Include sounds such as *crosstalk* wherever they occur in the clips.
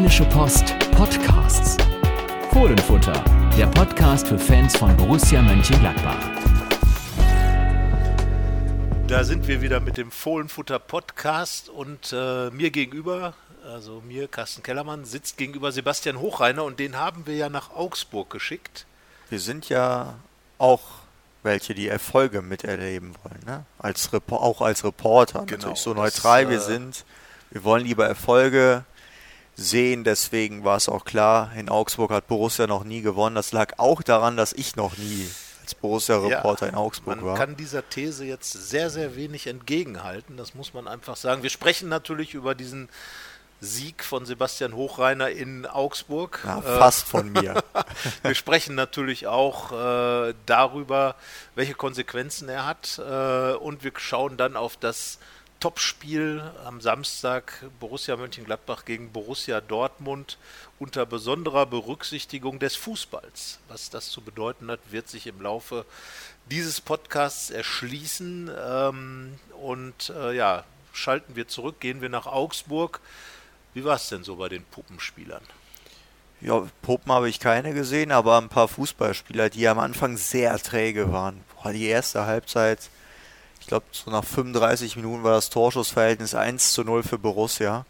Rheinische Post Podcasts. Fohlenfutter, der Podcast für Fans von Borussia Mönchengladbach. Da sind wir wieder mit dem Fohlenfutter Podcast und äh, mir gegenüber, also mir, Carsten Kellermann, sitzt gegenüber Sebastian Hochreiner und den haben wir ja nach Augsburg geschickt. Wir sind ja auch welche, die Erfolge miterleben wollen, ne? Als Repo auch als Reporter, Genau, natürlich so das, neutral wir äh, sind. Wir wollen lieber Erfolge sehen, deswegen war es auch klar, in Augsburg hat Borussia noch nie gewonnen. Das lag auch daran, dass ich noch nie als Borussia-Reporter in Augsburg man war. kann dieser These jetzt sehr, sehr wenig entgegenhalten. Das muss man einfach sagen. Wir sprechen natürlich über diesen Sieg von Sebastian Hochreiner in Augsburg. Ja, fast von *laughs* mir. Wir sprechen natürlich auch äh, darüber, welche Konsequenzen er hat. Äh, und wir schauen dann auf das Topspiel am Samstag Borussia Mönchengladbach gegen Borussia Dortmund unter besonderer Berücksichtigung des Fußballs. Was das zu bedeuten hat, wird sich im Laufe dieses Podcasts erschließen. Ähm, und äh, ja, schalten wir zurück, gehen wir nach Augsburg. Wie war es denn so bei den Puppenspielern? Ja, Puppen habe ich keine gesehen, aber ein paar Fußballspieler, die am Anfang sehr träge waren. Boah, die erste Halbzeit, ich glaube, so nach 35 Minuten war das Torschussverhältnis 1 zu 0 für Borussia.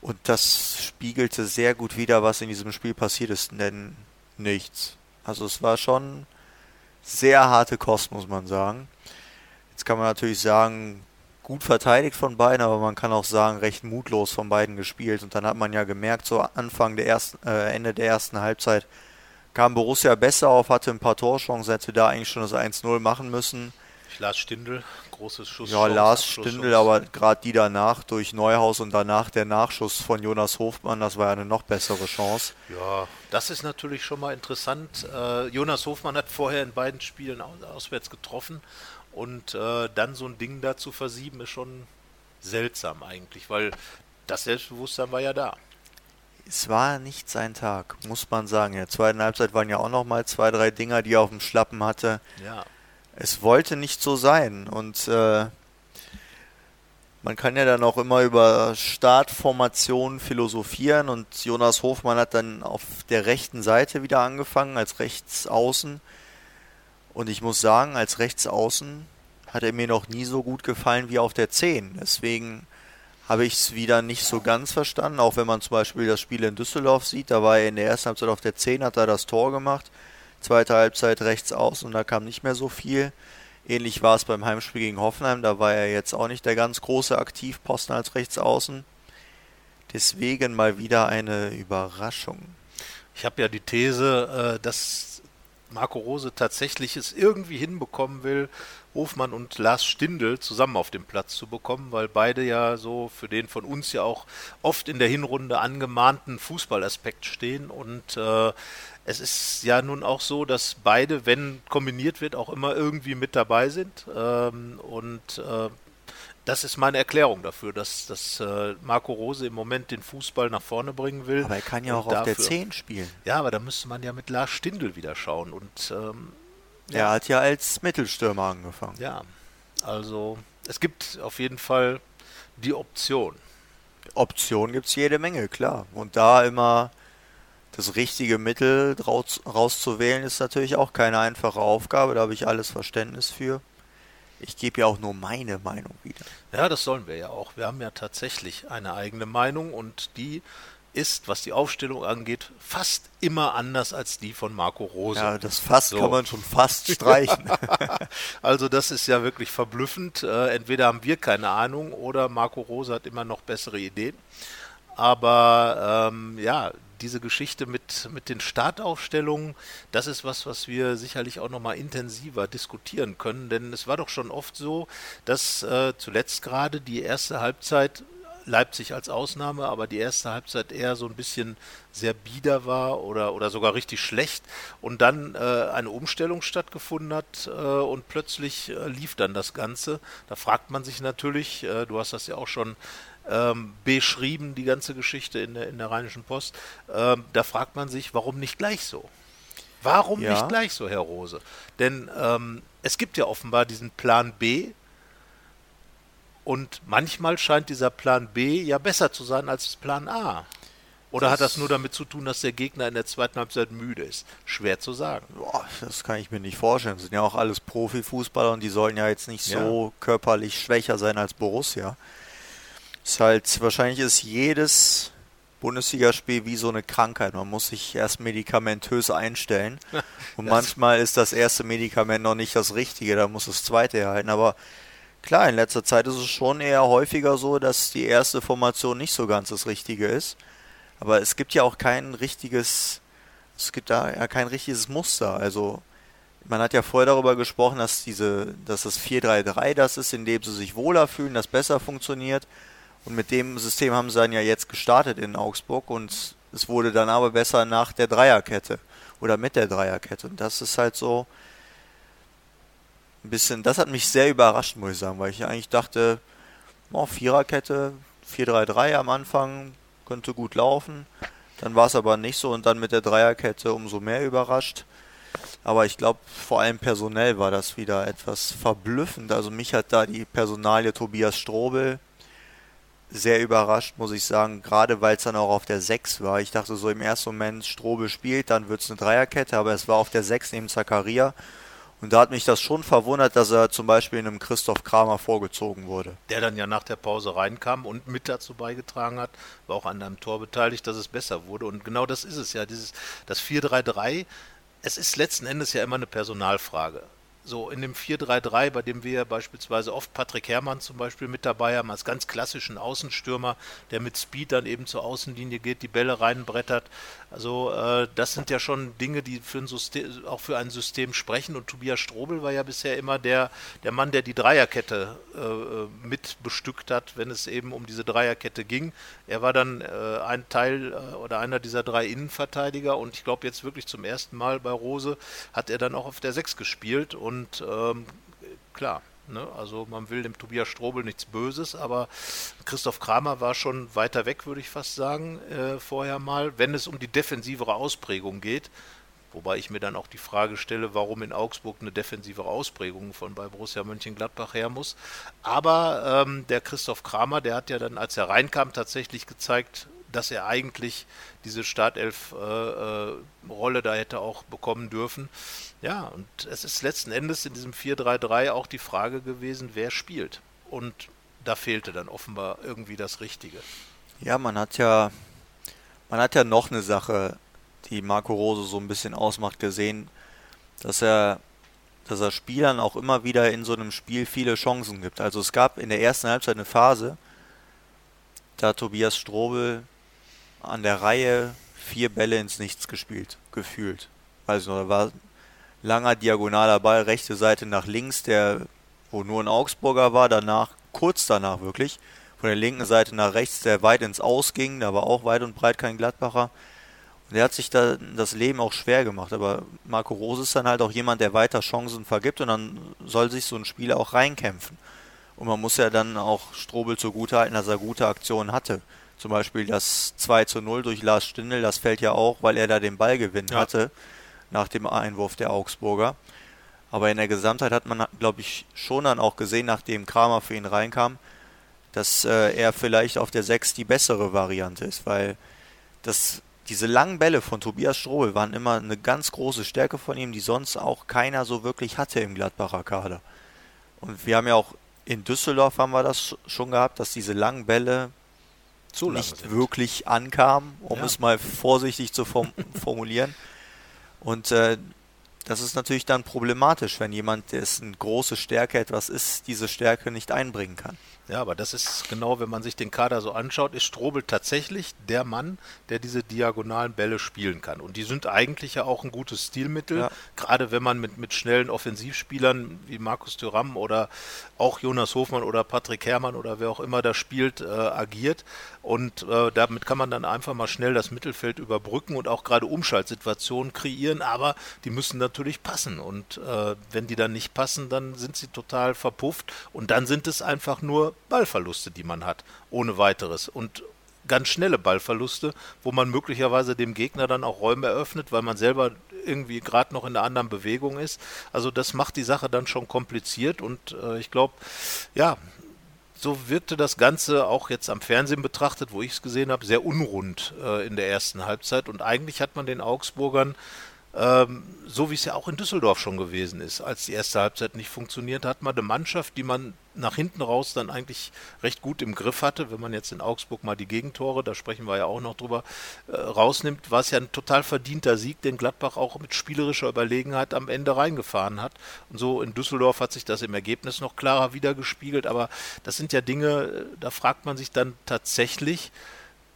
Und das spiegelte sehr gut wider, was in diesem Spiel passiert ist, denn nichts. Also es war schon sehr harte Kost, muss man sagen. Jetzt kann man natürlich sagen, gut verteidigt von beiden, aber man kann auch sagen, recht mutlos von beiden gespielt. Und dann hat man ja gemerkt, so Anfang der ersten, äh, Ende der ersten Halbzeit kam Borussia besser auf, hatte ein paar Torchancen, hätte da eigentlich schon das 1-0 machen müssen. Lars Stindl, großes Schuss. Ja, Lars Stindl, aber gerade die danach durch Neuhaus und danach der Nachschuss von Jonas Hofmann, das war ja eine noch bessere Chance. Ja, das ist natürlich schon mal interessant. Äh, Jonas Hofmann hat vorher in beiden Spielen aus, auswärts getroffen und äh, dann so ein Ding da zu versieben, ist schon seltsam eigentlich, weil das Selbstbewusstsein war ja da. Es war nicht sein Tag, muss man sagen. In der zweiten Halbzeit waren ja auch noch mal zwei, drei Dinger, die er auf dem Schlappen hatte. Ja, Es wollte nicht so sein. Und äh, man kann ja dann auch immer über Startformationen philosophieren. Und Jonas Hofmann hat dann auf der rechten Seite wieder angefangen als Rechtsaußen und ich muss sagen, als Rechtsaußen hat er mir noch nie so gut gefallen wie auf der 10. Deswegen habe ich es wieder nicht so ganz verstanden, auch wenn man zum Beispiel das Spiel in Düsseldorf sieht, da war er in der ersten Halbzeit auf der 10, hat er das Tor gemacht, zweite Halbzeit rechts außen und da kam nicht mehr so viel. Ähnlich war es beim Heimspiel gegen Hoffenheim, da war er jetzt auch nicht der ganz große Aktivposten als Rechtsaußen. Deswegen mal wieder eine Überraschung. ich habe ja die These, äh, dass Marco Rose tatsächlich es irgendwie hinbekommen will, Hofmann und Lars Stindl zusammen auf dem Platz zu bekommen, weil beide ja so für den von uns ja auch oft in der Hinrunde angemahnten Fußballaspekt stehen und äh, es ist ja nun auch so, dass beide, wenn kombiniert wird, auch immer irgendwie mit dabei sind ähm, und äh, das ist meine Erklärung dafür, dass, dass äh, Marco Rose im Moment den Fußball nach vorne bringen will. Aber er kann ja auch auf der dafür- 10 spielen. Ja, aber da müsste man ja mit Lars Stindl wieder schauen und ähm, Er hat ja als Mittelstürmer angefangen. ja, also es gibt auf jeden Fall die Option. Optionen gibt es jede Menge, klar. Und da immer das richtige Mittel raus, rauszuwählen, ist natürlich auch keine einfache Aufgabe. Da habe ich alles Verständnis für. Ich gebe ja auch nur meine Meinung wieder. Ja, das sollen wir ja auch. Wir haben ja tatsächlich eine eigene Meinung und die ist, was die Aufstellung angeht, fast immer anders als die von Marco Rose. Ja, das fast So. kann man schon fast *laughs* streichen. *laughs* Also das ist ja wirklich verblüffend. Äh, entweder haben wir keine Ahnung oder Marco Rose hat immer noch bessere Ideen. Aber ähm, ja, diese Geschichte mit, mit den Startaufstellungen, das ist was, was wir sicherlich auch nochmal intensiver diskutieren können. Denn es war doch schon oft so, dass äh, zuletzt gerade die erste Halbzeit Leipzig als Ausnahme, aber die erste Halbzeit eher so ein bisschen sehr bieder war oder, oder sogar richtig schlecht und dann äh, eine Umstellung stattgefunden hat äh, und plötzlich äh, lief dann das Ganze. Da fragt man sich natürlich, äh, du hast das ja auch schon ähm, beschrieben, die ganze Geschichte in der, in der Rheinischen Post, ähm, da fragt man sich, warum nicht gleich so? Warum Ja. nicht gleich so, Herr Rose? Denn ähm, es gibt ja offenbar diesen Plan B, und manchmal scheint dieser Plan B ja besser zu sein als Plan A. Oder hat das nur damit zu tun, dass der Gegner in der zweiten Halbzeit müde ist? Schwer zu sagen. Boah, das kann ich mir nicht vorstellen. Das sind ja auch alles Profifußballer und die sollen ja jetzt nicht so ja. körperlich schwächer sein als Borussia. Ist halt, wahrscheinlich ist jedes Bundesligaspiel wie so eine Krankheit. Man muss sich erst medikamentös einstellen. Und manchmal ist das erste Medikament noch nicht das richtige, da muss das zweite erhalten. Aber klar, in letzter Zeit ist es schon eher häufiger so, dass die erste Formation nicht so ganz das Richtige ist. Aber es gibt ja auch kein richtiges, es gibt da ja kein richtiges Muster. Also man hat ja vorher darüber gesprochen, dass diese, dass das 4-3-3 das ist, in dem sie sich wohler fühlen, das besser funktioniert. Und mit dem System haben sie dann ja jetzt gestartet in Augsburg und es wurde dann aber besser nach der Dreierkette oder mit der Dreierkette. Und das ist halt so ein bisschen, das hat mich sehr überrascht, muss ich sagen, weil ich eigentlich dachte, oh, Viererkette, 4-3-3 am Anfang, könnte gut laufen. Dann war es aber nicht so und dann mit der Dreierkette umso mehr überrascht. Aber ich glaube, vor allem personell war das wieder etwas verblüffend. Also mich hat da die Personalie Tobias Strobel sehr überrascht, muss ich sagen, gerade weil es dann auch auf der 6 war. Ich dachte so im ersten Moment, Strobel spielt, dann wird es eine Dreierkette, aber es war auf der 6 neben Zakaria. Und da hat mich das schon verwundert, dass er zum Beispiel in einem Christoph Kramer vorgezogen wurde. Der dann ja nach der Pause reinkam und mit dazu beigetragen hat, war auch an einem Tor beteiligt, dass es besser wurde. Und genau das ist es ja, dieses, das 4-3-3, es ist letzten Endes ja immer eine Personalfrage so in dem 4-3-3, bei dem wir beispielsweise oft Patrick Herrmann zum Beispiel mit dabei haben, als ganz klassischen Außenstürmer, der mit Speed dann eben zur Außenlinie geht, die Bälle reinbrettert. Also äh, das sind ja schon Dinge, die für ein System, auch für ein System sprechen. Und Tobias Strobel war ja bisher immer der, der Mann, der die Dreierkette äh, mit bestückt hat, wenn es eben um diese Dreierkette ging. Er war dann äh, ein Teil äh, oder einer dieser drei Innenverteidiger und ich glaube jetzt wirklich zum ersten Mal bei Rose hat er dann auch auf der 6 gespielt und und ähm, klar, ne, also man will dem Tobias Strobel nichts Böses, aber Christoph Kramer war schon weiter weg, würde ich fast sagen, äh, vorher mal, wenn es um die defensivere Ausprägung geht. Wobei ich mir dann auch die Frage stelle, warum in Augsburg eine defensivere Ausprägung von bei Borussia Mönchengladbach her muss. Aber ähm, der Christoph Kramer, der hat ja dann, als er reinkam, tatsächlich gezeigt, dass er eigentlich diese Startelf-Rolle äh, äh, da hätte auch bekommen dürfen. Ja, und es ist letzten Endes in diesem 4-3-3 auch die Frage gewesen, wer spielt. Und da fehlte dann offenbar irgendwie das Richtige. Ja, man hat ja, man hat ja noch eine Sache, die Marco Rose so ein bisschen ausmacht, gesehen, dass er, dass er Spielern auch immer wieder in so einem Spiel viele Chancen gibt. Also es gab in der ersten Halbzeit eine Phase, da Tobias Strobel an der Reihe vier Bälle ins Nichts gespielt, gefühlt. Also da war langer diagonaler Ball, rechte Seite nach links, der wo nur ein Augsburger war, danach, kurz danach wirklich, von der linken Seite nach rechts, der weit ins Aus ging, da war auch weit und breit kein Gladbacher. Und er hat sich da das Leben auch schwer gemacht, aber Marco Rose ist dann halt auch jemand, der weiter Chancen vergibt und dann soll sich so ein Spieler auch reinkämpfen. Und man muss ja dann auch Strobel zugute halten, dass er gute Aktionen hatte. Zum Beispiel das 2 zu 0 durch Lars Stindl, das fällt ja auch, weil er da den Ballgewinn ja. hatte nach dem Einwurf der Augsburger. Aber in der Gesamtheit hat man, glaube ich, schon dann auch gesehen, nachdem Kramer für ihn reinkam, dass äh, er vielleicht auf der 6 die bessere Variante ist, weil das, diese langen Bälle von Tobias Strobel waren immer eine ganz große Stärke von ihm, die sonst auch keiner so wirklich hatte im Gladbacher Kader. Und wir haben ja auch in Düsseldorf haben wir das schon gehabt, dass diese langen Bälle zu nicht sind. wirklich ankam, um ja. es mal vorsichtig zu form *laughs* formulieren. Und äh, das ist natürlich dann problematisch, wenn jemand, dessen große Stärke etwas ist, diese Stärke nicht einbringen kann. Ja, aber das ist genau, wenn man sich den Kader so anschaut, ist Strobel tatsächlich der Mann, der diese diagonalen Bälle spielen kann. Und die sind eigentlich ja auch ein gutes Stilmittel, ja. gerade wenn man mit, mit schnellen Offensivspielern wie Markus Thüram oder auch Jonas Hofmann oder Patrick Herrmann oder wer auch immer da spielt, äh, agiert. Und äh, damit kann man dann einfach mal schnell das Mittelfeld überbrücken und auch gerade Umschaltsituationen kreieren, aber die müssen natürlich passen. Und äh, wenn die dann nicht passen, dann sind sie total verpufft und dann sind es einfach nur Ballverluste, die man hat, ohne weiteres. Und ganz schnelle Ballverluste, wo man möglicherweise dem Gegner dann auch Räume eröffnet, weil man selber irgendwie gerade noch in einer anderen Bewegung ist. Also das macht die Sache dann schon kompliziert und äh, ich glaube, ja, so wirkte das Ganze auch jetzt am Fernsehen betrachtet, wo ich es gesehen habe, sehr unrund äh, in der ersten Halbzeit. Und eigentlich hat man den Augsburgern ähm, so wie es ja auch in Düsseldorf schon gewesen ist. Als die erste Halbzeit nicht funktioniert, hat man eine Mannschaft, die man nach hinten raus dann eigentlich recht gut im Griff hatte. Wenn man jetzt in Augsburg mal die Gegentore, da sprechen wir ja auch noch drüber, äh, rausnimmt, war es ja ein total verdienter Sieg, den Gladbach auch mit spielerischer Überlegenheit am Ende reingefahren hat. Und so in Düsseldorf hat sich das im Ergebnis noch klarer wiedergespiegelt. Aber das sind ja Dinge, äh, da fragt man sich dann tatsächlich,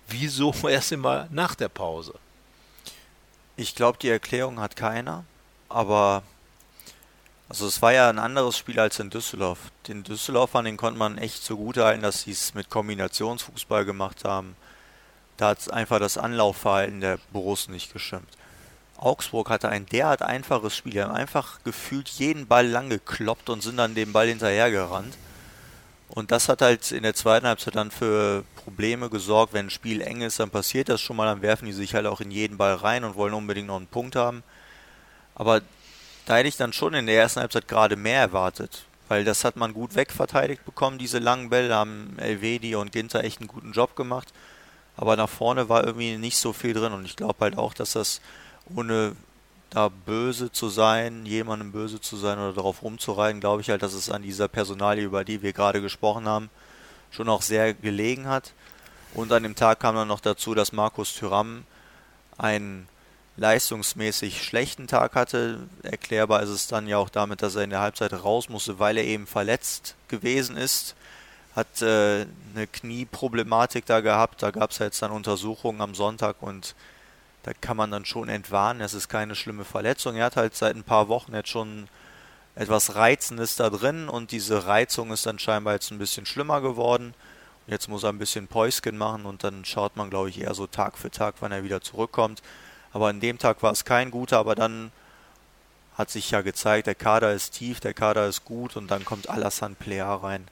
wieso *laughs* erst immer nach der Pause. Ich glaube, die Erklärung hat keiner, aber also es war ja ein anderes Spiel als in Düsseldorf. Den Düsseldorfern, den konnte man echt zugute halten, dass sie es mit Kombinationsfußball gemacht haben. Da hat einfach das Anlaufverhalten der Borussen nicht gestimmt. Augsburg hatte ein derart einfaches Spiel. Die haben einfach gefühlt jeden Ball lang gekloppt und sind dann dem Ball hinterhergerannt. Und das hat halt in der zweiten Halbzeit dann für Probleme gesorgt. Wenn ein Spiel eng ist, dann passiert das schon mal, dann werfen die sich halt auch in jeden Ball rein und wollen unbedingt noch einen Punkt haben. Aber da hätte ich dann schon in der ersten Halbzeit gerade mehr erwartet. Weil das hat man gut wegverteidigt bekommen, diese langen Bälle. Da haben Elvedi und Ginter echt einen guten Job gemacht. Aber nach vorne war irgendwie nicht so viel drin. Und ich glaube halt auch, dass das ohne da böse zu sein, jemandem böse zu sein oder darauf rumzureiten, glaube ich halt, dass es an dieser Personalie, über die wir gerade gesprochen haben, schon auch sehr gelegen hat. Und an dem Tag kam dann noch dazu, dass Markus Thüram einen leistungsmäßig schlechten Tag hatte. Erklärbar ist es dann ja auch damit, dass er in der Halbzeit raus musste, weil er eben verletzt gewesen ist. Hat äh, eine Knieproblematik da gehabt. Da gab es jetzt dann Untersuchungen am Sonntag und da kann man dann schon entwarnen, es ist keine schlimme Verletzung. Er hat halt seit ein paar Wochen jetzt schon etwas Reizendes da drin und diese Reizung ist dann scheinbar jetzt ein bisschen schlimmer geworden. Jetzt muss er ein bisschen Päusken machen und dann schaut man, glaube ich, eher so Tag für Tag, wann er wieder zurückkommt. Aber an dem Tag war es kein guter, aber dann hat sich ja gezeigt, der Kader ist tief, der Kader ist gut und dann kommt Alassane Plea rein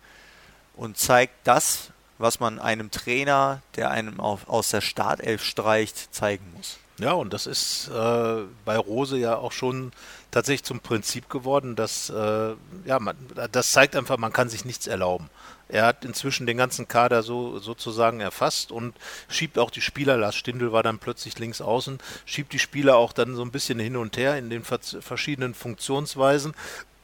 und zeigt das, was man einem Trainer, der einem auf, aus der Startelf streicht, zeigen muss. Ja, und das ist äh, bei Rose ja auch schon tatsächlich zum Prinzip geworden, dass äh, ja, man, das zeigt einfach, man kann sich nichts erlauben. Er hat inzwischen den ganzen Kader so sozusagen erfasst und schiebt auch die Spieler, Lars Stindl war dann plötzlich links außen, schiebt die Spieler auch dann so ein bisschen hin und her in den verschiedenen Funktionsweisen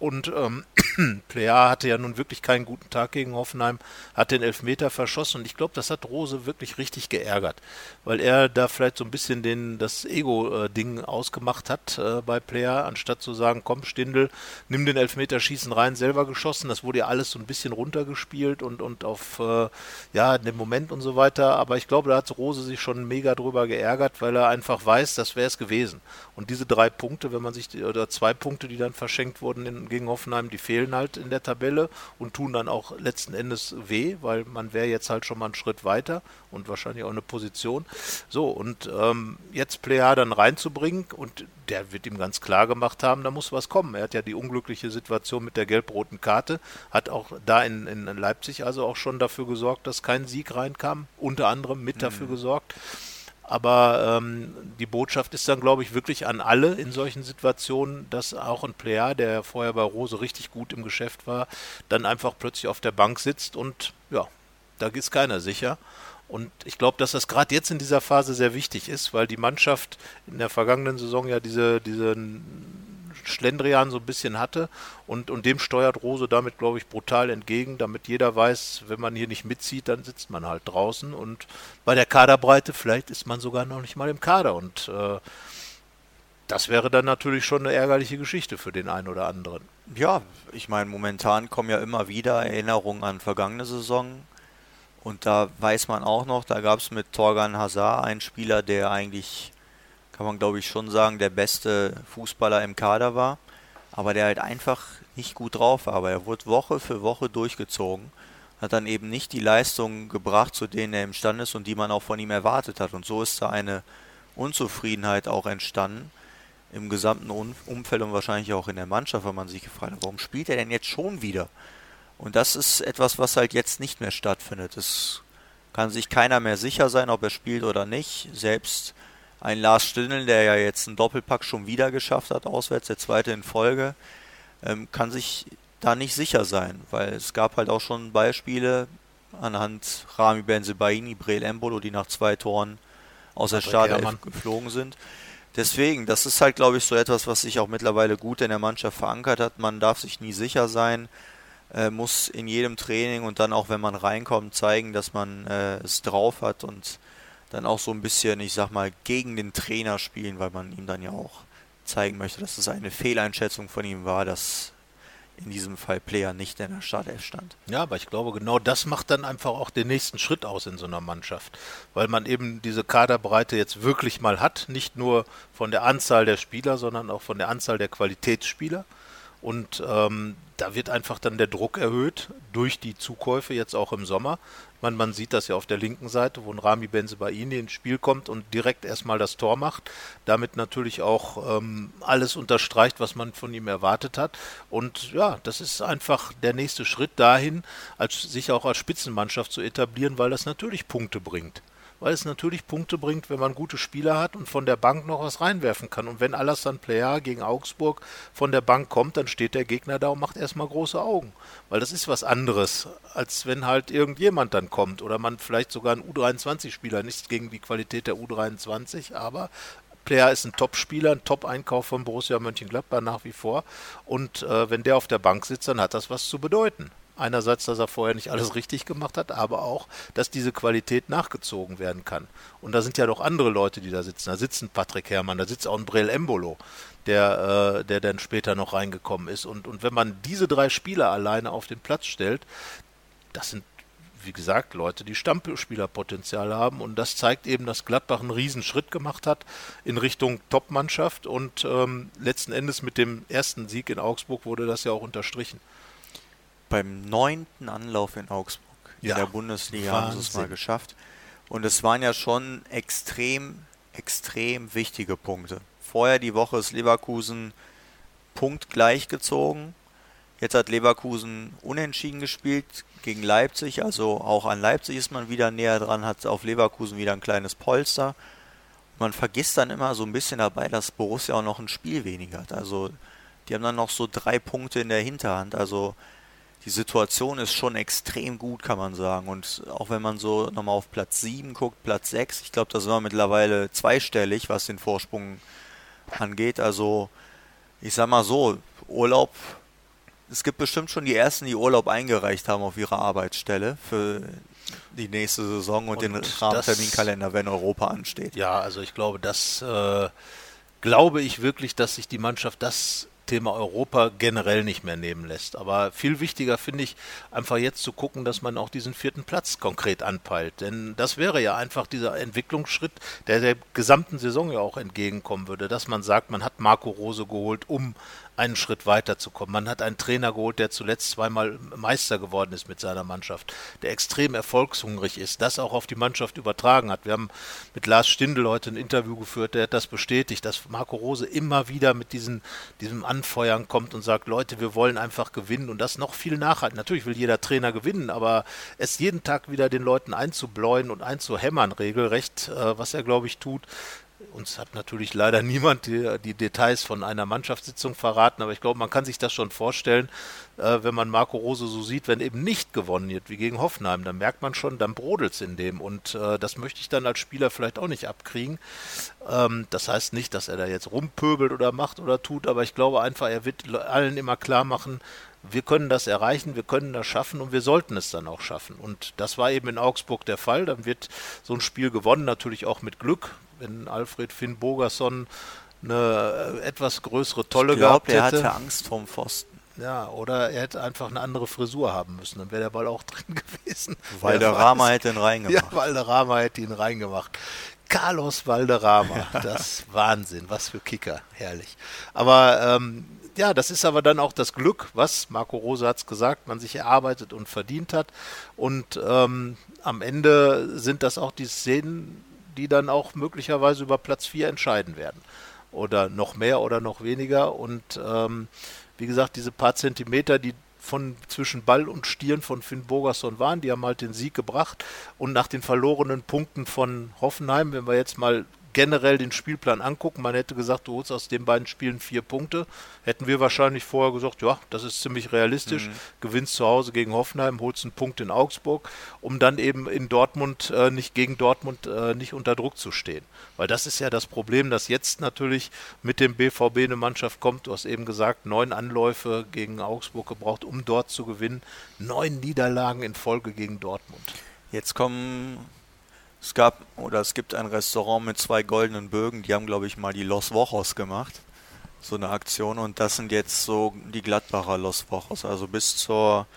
und ähm, *clears throat* Plea hatte ja nun wirklich keinen guten Tag gegen Hoffenheim, hat den Elfmeter verschossen und ich glaube, das hat Rose wirklich richtig geärgert, weil er da vielleicht so ein bisschen den, das Ego-Ding ausgemacht hat äh, bei Plea, anstatt zu sagen, komm Stindel, nimm den Elfmeterschießen rein, selber geschossen. Das wurde ja alles so ein bisschen runtergespielt und, und auf äh, ja, den Moment und so weiter. Aber ich glaube, da hat Rose sich schon mega drüber geärgert, weil er einfach weiß, das wäre es gewesen. Und diese drei Punkte, wenn man sich, die, oder zwei Punkte, die dann verschenkt wurden in, gegen Hoffenheim, die fehlen halt in der Tabelle und tun dann auch letzten Endes weh, weil man wäre jetzt halt schon mal einen Schritt weiter und wahrscheinlich auch eine Position. So, und ähm, jetzt Plea dann reinzubringen und der wird ihm ganz klar gemacht haben, da muss was kommen. Er hat ja die unglückliche Situation mit der gelb-roten Karte, hat auch da in, in Leipzig also auch schon dafür gesorgt, dass kein Sieg reinkam, unter anderem mit mhm. dafür gesorgt. Aber ähm, die Botschaft ist dann, glaube ich, wirklich an alle in solchen Situationen, dass auch ein Player, der vorher bei Rose richtig gut im Geschäft war, dann einfach plötzlich auf der Bank sitzt und ja, da ist keiner sicher. Und ich glaube, dass das gerade jetzt in dieser Phase sehr wichtig ist, weil die Mannschaft in der vergangenen Saison ja diese, diesen Schlendrian so ein bisschen hatte und, und dem steuert Rose damit, glaube ich, brutal entgegen, damit jeder weiß, wenn man hier nicht mitzieht, dann sitzt man halt draußen und bei der Kaderbreite vielleicht ist man sogar noch nicht mal im Kader und äh, das wäre dann natürlich schon eine ärgerliche Geschichte für den einen oder anderen. Ja, ich meine, momentan kommen ja immer wieder Erinnerungen an vergangene Saison. Und da weiß man auch noch, da gab es mit Torgan Hazard einen Spieler, der eigentlich kann man glaube ich schon sagen, der beste Fußballer im Kader war, aber der halt einfach nicht gut drauf war. Aber er wurde Woche für Woche durchgezogen, hat dann eben nicht die Leistungen gebracht, zu denen er imstande ist und die man auch von ihm erwartet hat. Und so ist da eine Unzufriedenheit auch entstanden im gesamten Umfeld und wahrscheinlich auch in der Mannschaft, weil man sich gefragt hat, warum spielt er denn jetzt schon wieder? Und das ist etwas, was halt jetzt nicht mehr stattfindet. Es kann sich keiner mehr sicher sein, ob er spielt oder nicht. Selbst ein Lars Stindl, der ja jetzt einen Doppelpack schon wieder geschafft hat, auswärts, der zweite in Folge, ähm, kann sich da nicht sicher sein, weil es gab halt auch schon Beispiele anhand Rami Benzebaini, Breel Embolo, die nach zwei Toren aus der Startelf geflogen sind. Deswegen, das ist halt, glaube ich, so etwas, was sich auch mittlerweile gut in der Mannschaft verankert hat. Man darf sich nie sicher sein, äh, muss in jedem Training und dann auch, wenn man reinkommt, zeigen, dass man äh, es drauf hat und dann auch so ein bisschen, ich sag mal, gegen den Trainer spielen, weil man ihm dann ja auch zeigen möchte, dass es eine Fehleinschätzung von ihm war, dass in diesem Fall Player nicht in der Startelf stand. Ja, aber ich glaube, genau das macht dann einfach auch den nächsten Schritt aus in so einer Mannschaft, weil man eben diese Kaderbreite jetzt wirklich mal hat, nicht nur von der Anzahl der Spieler, sondern auch von der Anzahl der Qualitätsspieler. Und ähm, da wird einfach dann der Druck erhöht durch die Zukäufe jetzt auch im Sommer. Man, man sieht das ja auf der linken Seite, wo ein Rami Benzebaini ins Spiel kommt und direkt erstmal das Tor macht. Damit natürlich auch ähm, alles unterstreicht, was man von ihm erwartet hat. Und ja, das ist einfach der nächste Schritt dahin, als, sich auch als Spitzenmannschaft zu etablieren, weil das natürlich Punkte bringt weil es natürlich Punkte bringt, wenn man gute Spieler hat und von der Bank noch was reinwerfen kann. Und wenn Alassane Player gegen Augsburg von der Bank kommt, dann steht der Gegner da und macht erstmal große Augen. Weil das ist was anderes, als wenn halt irgendjemand dann kommt oder man vielleicht sogar ein U23-Spieler, nicht gegen die Qualität der U23, aber Player ist ein Top-Spieler, ein Top-Einkauf von Borussia Mönchengladbach nach wie vor. Und äh, wenn der auf der Bank sitzt, dann hat das was zu bedeuten. Einerseits, dass er vorher nicht alles richtig gemacht hat, aber auch, dass diese Qualität nachgezogen werden kann. Und da sind ja doch andere Leute, die da sitzen. Da sitzt ein Patrick Herrmann, da sitzt auch ein Brel Embolo, der, äh, der dann später noch reingekommen ist. Und, und wenn man diese drei Spieler alleine auf den Platz stellt, das sind wie gesagt, Leute, die Stammspielerpotenzial haben. Und das zeigt eben, dass Gladbach einen Riesenschritt gemacht hat in Richtung Top-Mannschaft. Und ähm, letzten Endes mit dem ersten Sieg in Augsburg wurde das ja auch unterstrichen beim neunten Anlauf in Augsburg in ja, der Bundesliga Wahnsinn. haben sie es mal geschafft. Und es waren ja schon extrem, extrem wichtige Punkte. Vorher die Woche ist Leverkusen punktgleich gezogen. Jetzt hat Leverkusen unentschieden gespielt gegen Leipzig. Also auch an Leipzig ist man wieder näher dran, hat auf Leverkusen wieder ein kleines Polster. Man vergisst dann immer so ein bisschen dabei, dass Borussia auch noch ein Spiel weniger hat. Also die haben dann noch so drei Punkte in der Hinterhand. Also die Situation ist schon extrem gut, kann man sagen. Und auch wenn man so nochmal auf Platz 7 guckt, Platz 6, ich glaube, da sind wir mittlerweile zweistellig, was den Vorsprung angeht. Also, ich sag mal so, Urlaub, es gibt bestimmt schon die ersten, die Urlaub eingereicht haben auf ihrer Arbeitsstelle für die nächste Saison und, und den Rahmenterminkalender, wenn Europa ansteht. Ja, also ich glaube, das äh, glaube ich wirklich, dass sich die Mannschaft das Thema Europa generell nicht mehr nehmen lässt. Aber viel wichtiger finde ich einfach jetzt zu gucken, dass man auch diesen vierten Platz konkret anpeilt. Denn das wäre ja einfach dieser Entwicklungsschritt, der der gesamten Saison ja auch entgegenkommen würde, dass man sagt, man hat Marco Rose geholt, um einen Schritt weiterzukommen. Man hat einen Trainer geholt, der zuletzt zweimal Meister geworden ist mit seiner Mannschaft, der extrem erfolgshungrig ist, das auch auf die Mannschaft übertragen hat. Wir haben mit Lars Stindl heute ein Interview geführt, der hat das bestätigt, dass Marco Rose immer wieder mit diesen, diesem Anfeuern kommt und sagt, Leute, wir wollen einfach gewinnen und das noch viel nachhalten. Natürlich will jeder Trainer gewinnen, aber es jeden Tag wieder den Leuten einzubläuen und einzuhämmern, regelrecht, äh, was er, glaube ich, tut, uns hat natürlich leider niemand die, die, Details von einer Mannschaftssitzung verraten, aber ich glaube, man kann sich das schon vorstellen, äh, wenn man Marco Rose so sieht, wenn eben nicht gewonnen wird, wie gegen Hoffenheim, dann merkt man schon, dann brodelt es in dem. Und äh, das möchte ich dann als Spieler vielleicht auch nicht abkriegen. Ähm, das heißt nicht, dass er da jetzt rumpöbelt oder macht oder tut, aber ich glaube einfach, er wird allen immer klar machen, wir können das erreichen, wir können das schaffen und wir sollten es dann auch schaffen. Und das war eben in Augsburg der Fall. Dann wird so ein Spiel gewonnen, natürlich auch mit Glück wenn Alfred Finn Bogerson eine äh, etwas größere Tolle ich glaub, gehabt hätte. Er hatte Angst vorm Pfosten. Ja, oder er hätte einfach eine andere Frisur haben müssen, dann wäre der Ball auch *laughs* drin gewesen. Valderrama hätte ihn reingemacht. Ja, Valderrama hätte ihn reingemacht. Carlos Valderrama, *laughs* das Wahnsinn, was für Kicker, herrlich. Aber ähm, ja, das ist aber dann auch das Glück, was Marco Rose hat es gesagt, man sich erarbeitet und verdient hat. Und ähm, am Ende sind das auch die Szenen, die dann auch möglicherweise über Platz 4 entscheiden werden. Oder noch mehr oder noch weniger. Und ähm, wie gesagt, diese paar Zentimeter, die von zwischen Ball und Stirn von Finn Bogerson waren, die haben halt den Sieg gebracht. Und nach den verlorenen Punkten von Hoffenheim, wenn wir jetzt mal generell den Spielplan angucken. Man hätte gesagt, du holst aus den beiden Spielen vier Punkte. Hätten wir wahrscheinlich vorher gesagt, ja, das ist ziemlich realistisch. Mhm. Gewinnst zu Hause gegen Hoffenheim, holst einen Punkt in Augsburg, um dann eben in Dortmund äh, nicht gegen Dortmund äh, nicht unter Druck zu stehen. Weil das ist ja das Problem, dass jetzt natürlich mit dem BVB eine Mannschaft kommt. Du hast eben gesagt, neun Anläufe gegen Augsburg gebraucht, um dort zu gewinnen. Neun Niederlagen in Folge gegen Dortmund. Jetzt kommen es gab oder es gibt ein Restaurant mit zwei goldenen Bögen, die haben glaube ich mal die Los Wochos gemacht. So eine Aktion und das sind jetzt so die Gladbacher Los Wochos. Also bis zur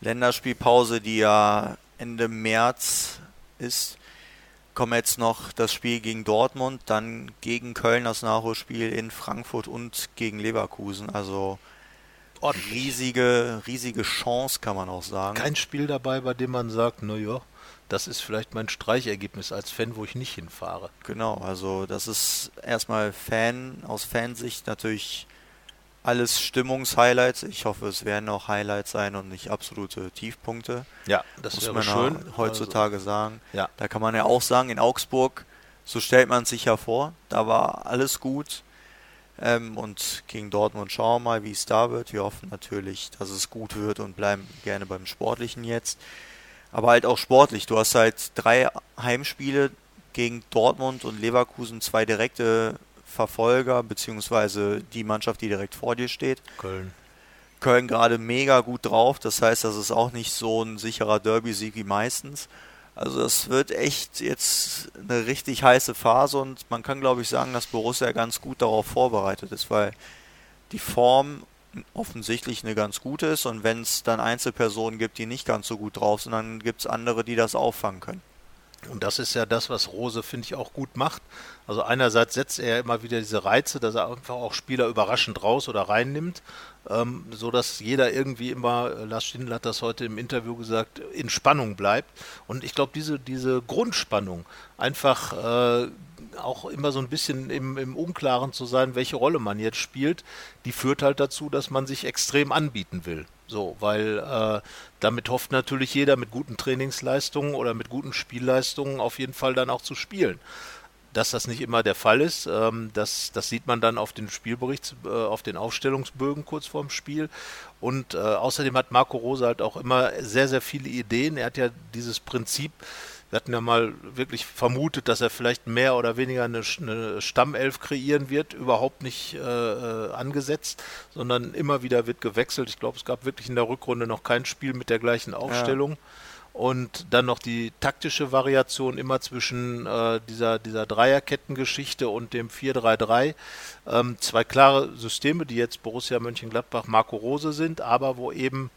Länderspielpause, die ja Ende März ist, kommt jetzt noch das Spiel gegen Dortmund, dann gegen Köln das Nachholspiel in Frankfurt und gegen Leverkusen. Also riesige, riesige Chance, kann man auch sagen. Kein Spiel dabei, bei dem man sagt, naja, das ist vielleicht mein Streichergebnis als Fan, wo ich nicht hinfahre. Genau, also das ist erstmal Fan, aus Fansicht natürlich alles Stimmungshighlights. Ich hoffe, es werden auch Highlights sein und nicht absolute Tiefpunkte. Ja, das muss man schön heutzutage also, sagen. Ja. Da kann man ja auch sagen, in Augsburg, so stellt man sich ja vor, da war alles gut. Ähm, und gegen Dortmund schauen wir mal, wie es da wird. Wir hoffen natürlich, dass es gut wird und bleiben gerne beim Sportlichen jetzt aber halt auch sportlich. Du hast halt drei Heimspiele gegen Dortmund und Leverkusen, zwei direkte Verfolger, beziehungsweise die Mannschaft, die direkt vor dir steht. Köln. Köln gerade mega gut drauf, das heißt, das ist auch nicht so ein sicherer Derby-Sieg wie meistens. Also es wird echt jetzt eine richtig heiße Phase und man kann glaube ich sagen, dass Borussia ganz gut darauf vorbereitet ist, weil die Form offensichtlich eine ganz gute ist und wenn es dann Einzelpersonen gibt, die nicht ganz so gut drauf sind, dann gibt es andere, die das auffangen können. Und das ist ja das, was Rose, finde ich, auch gut macht. Also einerseits setzt er immer wieder diese Reize, dass er einfach auch Spieler überraschend raus oder reinnimmt, ähm, so dass jeder irgendwie immer, äh, Lars Stindl hat das heute im Interview gesagt, in Spannung bleibt. Und ich glaube, diese, diese Grundspannung, einfach äh, auch immer so ein bisschen im, im Unklaren zu sein, welche Rolle man jetzt spielt, die führt halt dazu, dass man sich extrem anbieten will. So, weil äh, damit hofft natürlich jeder mit guten Trainingsleistungen oder mit guten Spielleistungen auf jeden Fall dann auch zu spielen. Dass das nicht immer der Fall ist, ähm, das, das sieht man dann auf den Spielberichts, äh, auf den Aufstellungsbögen kurz vorm Spiel. Und äh, außerdem hat Marco Rose halt auch immer sehr, sehr viele Ideen. Er hat ja dieses Prinzip, wir hatten ja mal wirklich vermutet, dass er vielleicht mehr oder weniger eine, eine Stammelf kreieren wird, überhaupt nicht äh, äh, angesetzt, sondern immer wieder wird gewechselt. Ich glaube, es gab wirklich in der Rückrunde noch kein Spiel mit der gleichen Aufstellung. Ja. Und dann noch die taktische Variation immer zwischen äh, dieser, dieser Dreierkettengeschichte und dem 4-3-3. Ähm, zwei klare Systeme, die jetzt Borussia Mönchengladbach Marco Rose sind, aber wo eben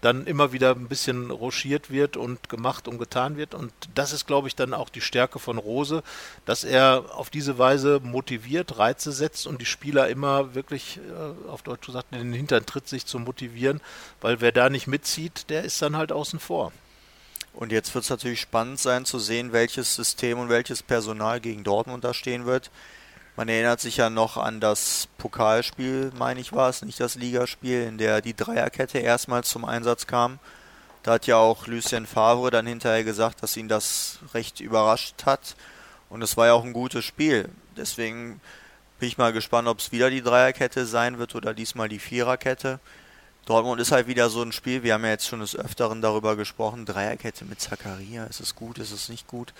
dann immer wieder ein bisschen rochiert wird und gemacht und getan wird. Und das ist, glaube ich, dann auch die Stärke von Rose, dass er auf diese Weise motiviert, Reize setzt und die Spieler immer wirklich, äh, auf Deutsch gesagt, in den Hintern tritt, sich zu motivieren, weil wer da nicht mitzieht, der ist dann halt außen vor. Und jetzt wird es natürlich spannend sein zu sehen, welches System und welches Personal gegen Dortmund da stehen wird. Man erinnert sich ja noch an das Pokalspiel, meine ich war es, nicht das Ligaspiel, in der die Dreierkette erstmals zum Einsatz kam. Da hat ja auch Lucien Favre dann hinterher gesagt, dass ihn das recht überrascht hat. Und es war ja auch ein gutes Spiel. Deswegen bin ich mal gespannt, ob es wieder die Dreierkette sein wird oder diesmal die Viererkette. Dortmund ist halt wieder so ein Spiel, wir haben ja jetzt schon des Öfteren darüber gesprochen, Dreierkette mit Zakaria, ist es gut, ist es nicht gut?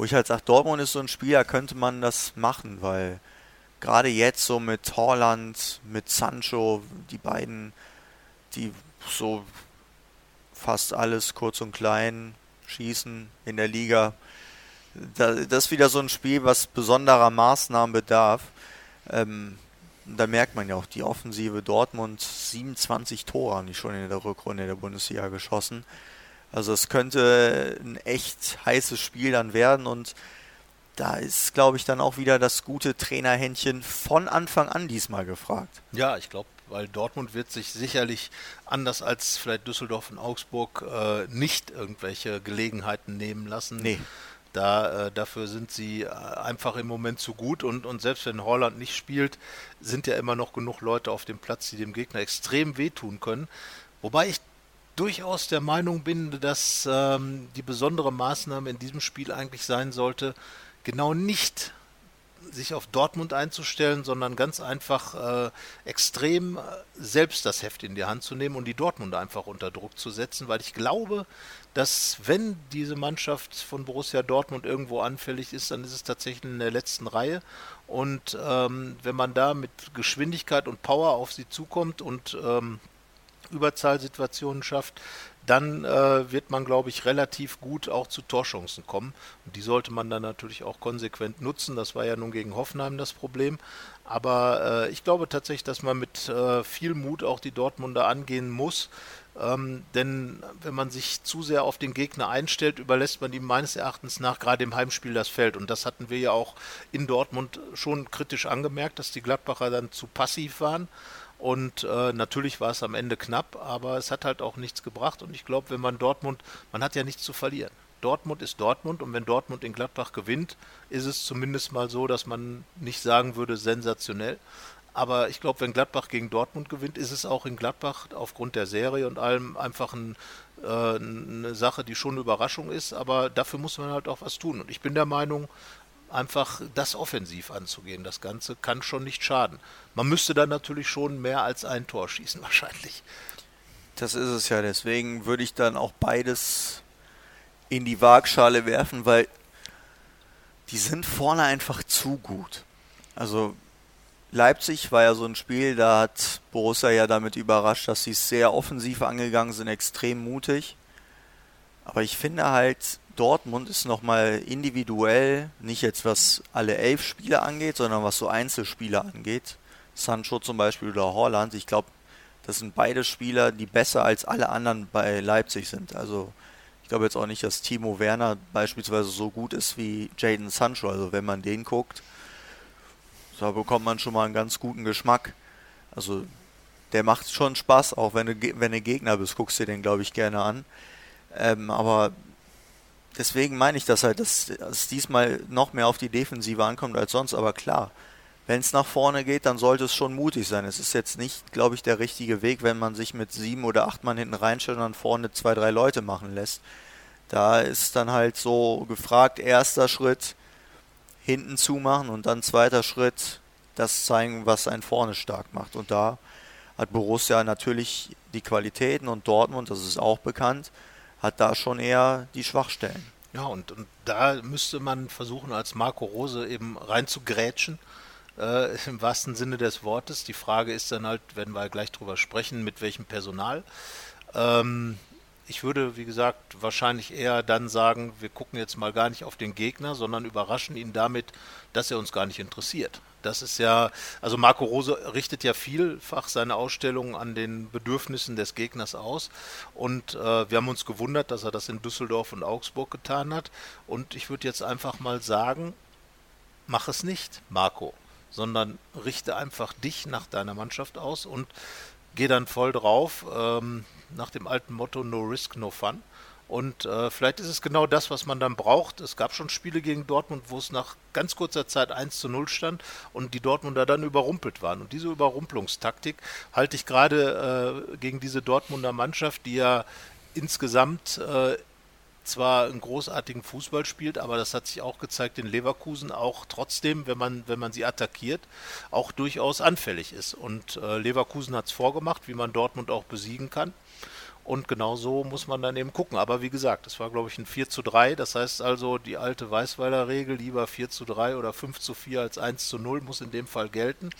Wo ich halt sage, Dortmund ist so ein Spiel, da könnte man das machen, weil gerade jetzt so mit Horland, mit Sancho, die beiden, die so fast alles kurz und klein schießen in der Liga. das ist wieder so ein Spiel, was besonderer Maßnahmen bedarf. Ähm, da merkt man ja auch, die Offensive Dortmund 27 Tore haben die schon in der Rückrunde der Bundesliga geschossen. Also es könnte ein echt heißes Spiel dann werden und da ist, glaube ich, dann auch wieder das gute Trainerhändchen von Anfang an diesmal gefragt. Ja, ich glaube, weil Dortmund wird sich sicherlich anders als vielleicht Düsseldorf und Augsburg äh, nicht irgendwelche Gelegenheiten nehmen lassen. Nee. Da, äh, dafür sind sie äh, einfach im Moment zu gut und, und selbst wenn Holland nicht spielt, sind ja immer noch genug Leute auf dem Platz, die dem Gegner extrem wehtun können. Wobei ich durchaus der Meinung bin, dass ähm, die besondere Maßnahme in diesem Spiel eigentlich sein sollte, genau nicht sich auf Dortmund einzustellen, sondern ganz einfach äh, extrem äh, selbst das Heft in die Hand zu nehmen und die Dortmund einfach unter Druck zu setzen, weil ich glaube, dass wenn diese Mannschaft von Borussia Dortmund irgendwo anfällig ist, dann ist es tatsächlich in der letzten Reihe. Und ähm, wenn man da mit Geschwindigkeit und Power auf sie zukommt und ähm, Überzahlsituationen schafft, dann äh, wird man, glaube ich, relativ gut auch zu Torchancen kommen. Und die sollte man dann natürlich auch konsequent nutzen. Das war ja nun gegen Hoffenheim das Problem. Aber äh, ich glaube tatsächlich, dass man mit äh, viel Mut auch die Dortmunder angehen muss. Ähm, denn wenn man sich zu sehr auf den Gegner einstellt, überlässt man ihm meines Erachtens nach gerade im Heimspiel das Feld. Und das hatten wir ja auch in Dortmund schon kritisch angemerkt, dass die Gladbacher dann zu passiv waren. Und äh, natürlich war es am Ende knapp, aber es hat halt auch nichts gebracht. Und ich glaube, wenn man Dortmund, man hat ja nichts zu verlieren. Dortmund ist Dortmund und wenn Dortmund in Gladbach gewinnt, ist es zumindest mal so, dass man nicht sagen würde sensationell. Aber ich glaube, wenn Gladbach gegen Dortmund gewinnt, ist es auch in Gladbach aufgrund der Serie und allem einfach ein, äh, eine Sache, die schon eine Überraschung ist. Aber dafür muss man halt auch was tun. Und ich bin der Meinung, einfach das offensiv anzugehen. Das Ganze kann schon nicht schaden. Man müsste dann natürlich schon mehr als ein Tor schießen, *laughs* wahrscheinlich. Das ist es ja. Deswegen würde ich dann auch beides in die Waagschale werfen, weil die sind vorne einfach zu gut. Also Leipzig war ja so ein Spiel, da hat Borussia ja damit überrascht, dass sie sehr offensiv angegangen sind, extrem mutig. Aber ich finde halt, Dortmund ist nochmal individuell, nicht jetzt was alle elf Spieler angeht, sondern was so Einzelspieler angeht. Sancho zum Beispiel oder Holland. Ich glaube, das sind beide Spieler, die besser als alle anderen bei Leipzig sind. Also ich glaube jetzt auch nicht, dass Timo Werner beispielsweise so gut ist wie Jaden Sancho. Also wenn man den guckt, da bekommt man schon mal einen ganz guten Geschmack. Also der macht schon Spaß, auch wenn du, wenn du Gegner bist, guckst du den, glaube ich, gerne an. Ähm, aber deswegen meine ich das halt, dass es diesmal noch mehr auf die Defensive ankommt als sonst. Aber klar, wenn es nach vorne geht, dann sollte es schon mutig sein. Es ist jetzt nicht, glaube ich, der richtige Weg, wenn man sich mit sieben oder acht Mann hinten reinstellt und dann vorne zwei, drei Leute machen lässt. Da ist dann halt so gefragt, erster Schritt hinten zumachen und dann zweiter Schritt das zeigen, was einen vorne stark macht. Und da hat Borussia natürlich die Qualitäten und Dortmund, das ist auch bekannt, hat da schon eher die Schwachstellen. Ja, und, und da müsste man versuchen, als Marco Rose eben rein zu grätschen, äh, im wahrsten Sinne des Wortes. Die Frage ist dann halt, wenn wir gleich drüber sprechen, mit welchem Personal. Ähm, ich würde, wie gesagt, wahrscheinlich eher dann sagen, wir gucken jetzt mal gar nicht auf den Gegner, sondern überraschen ihn damit, dass er uns gar nicht interessiert. Das ist ja, also Marco Rose richtet ja vielfach seine Ausstellungen an den Bedürfnissen des Gegners aus. Und äh, wir haben uns gewundert, dass er das in Düsseldorf und Augsburg getan hat. Und ich würde jetzt einfach mal sagen, mach es nicht, Marco, sondern richte einfach dich nach deiner Mannschaft aus und geh dann voll drauf, ähm, nach dem alten Motto No Risk, No Fun. Und äh, vielleicht ist es genau das, was man dann braucht. Es gab schon Spiele gegen Dortmund, wo es nach ganz kurzer Zeit 1 zu 0 stand und die Dortmunder dann überrumpelt waren. Und diese Überrumpelungstaktik halte ich gerade äh, gegen diese Dortmunder Mannschaft, die ja insgesamt äh, zwar einen großartigen Fußball spielt, aber das hat sich auch gezeigt in Leverkusen auch trotzdem, wenn man, wenn man sie attackiert, auch durchaus anfällig ist. Und äh, Leverkusen hat es vorgemacht, wie man Dortmund auch besiegen kann. Und genau so muss man dann eben gucken. Aber wie gesagt, es war, glaube ich, ein 4 zu 3. Das heißt also, die alte Weißweiler Regel, lieber 4 zu 3 oder 5 zu 4 als 1 zu 0, muss in dem Fall gelten.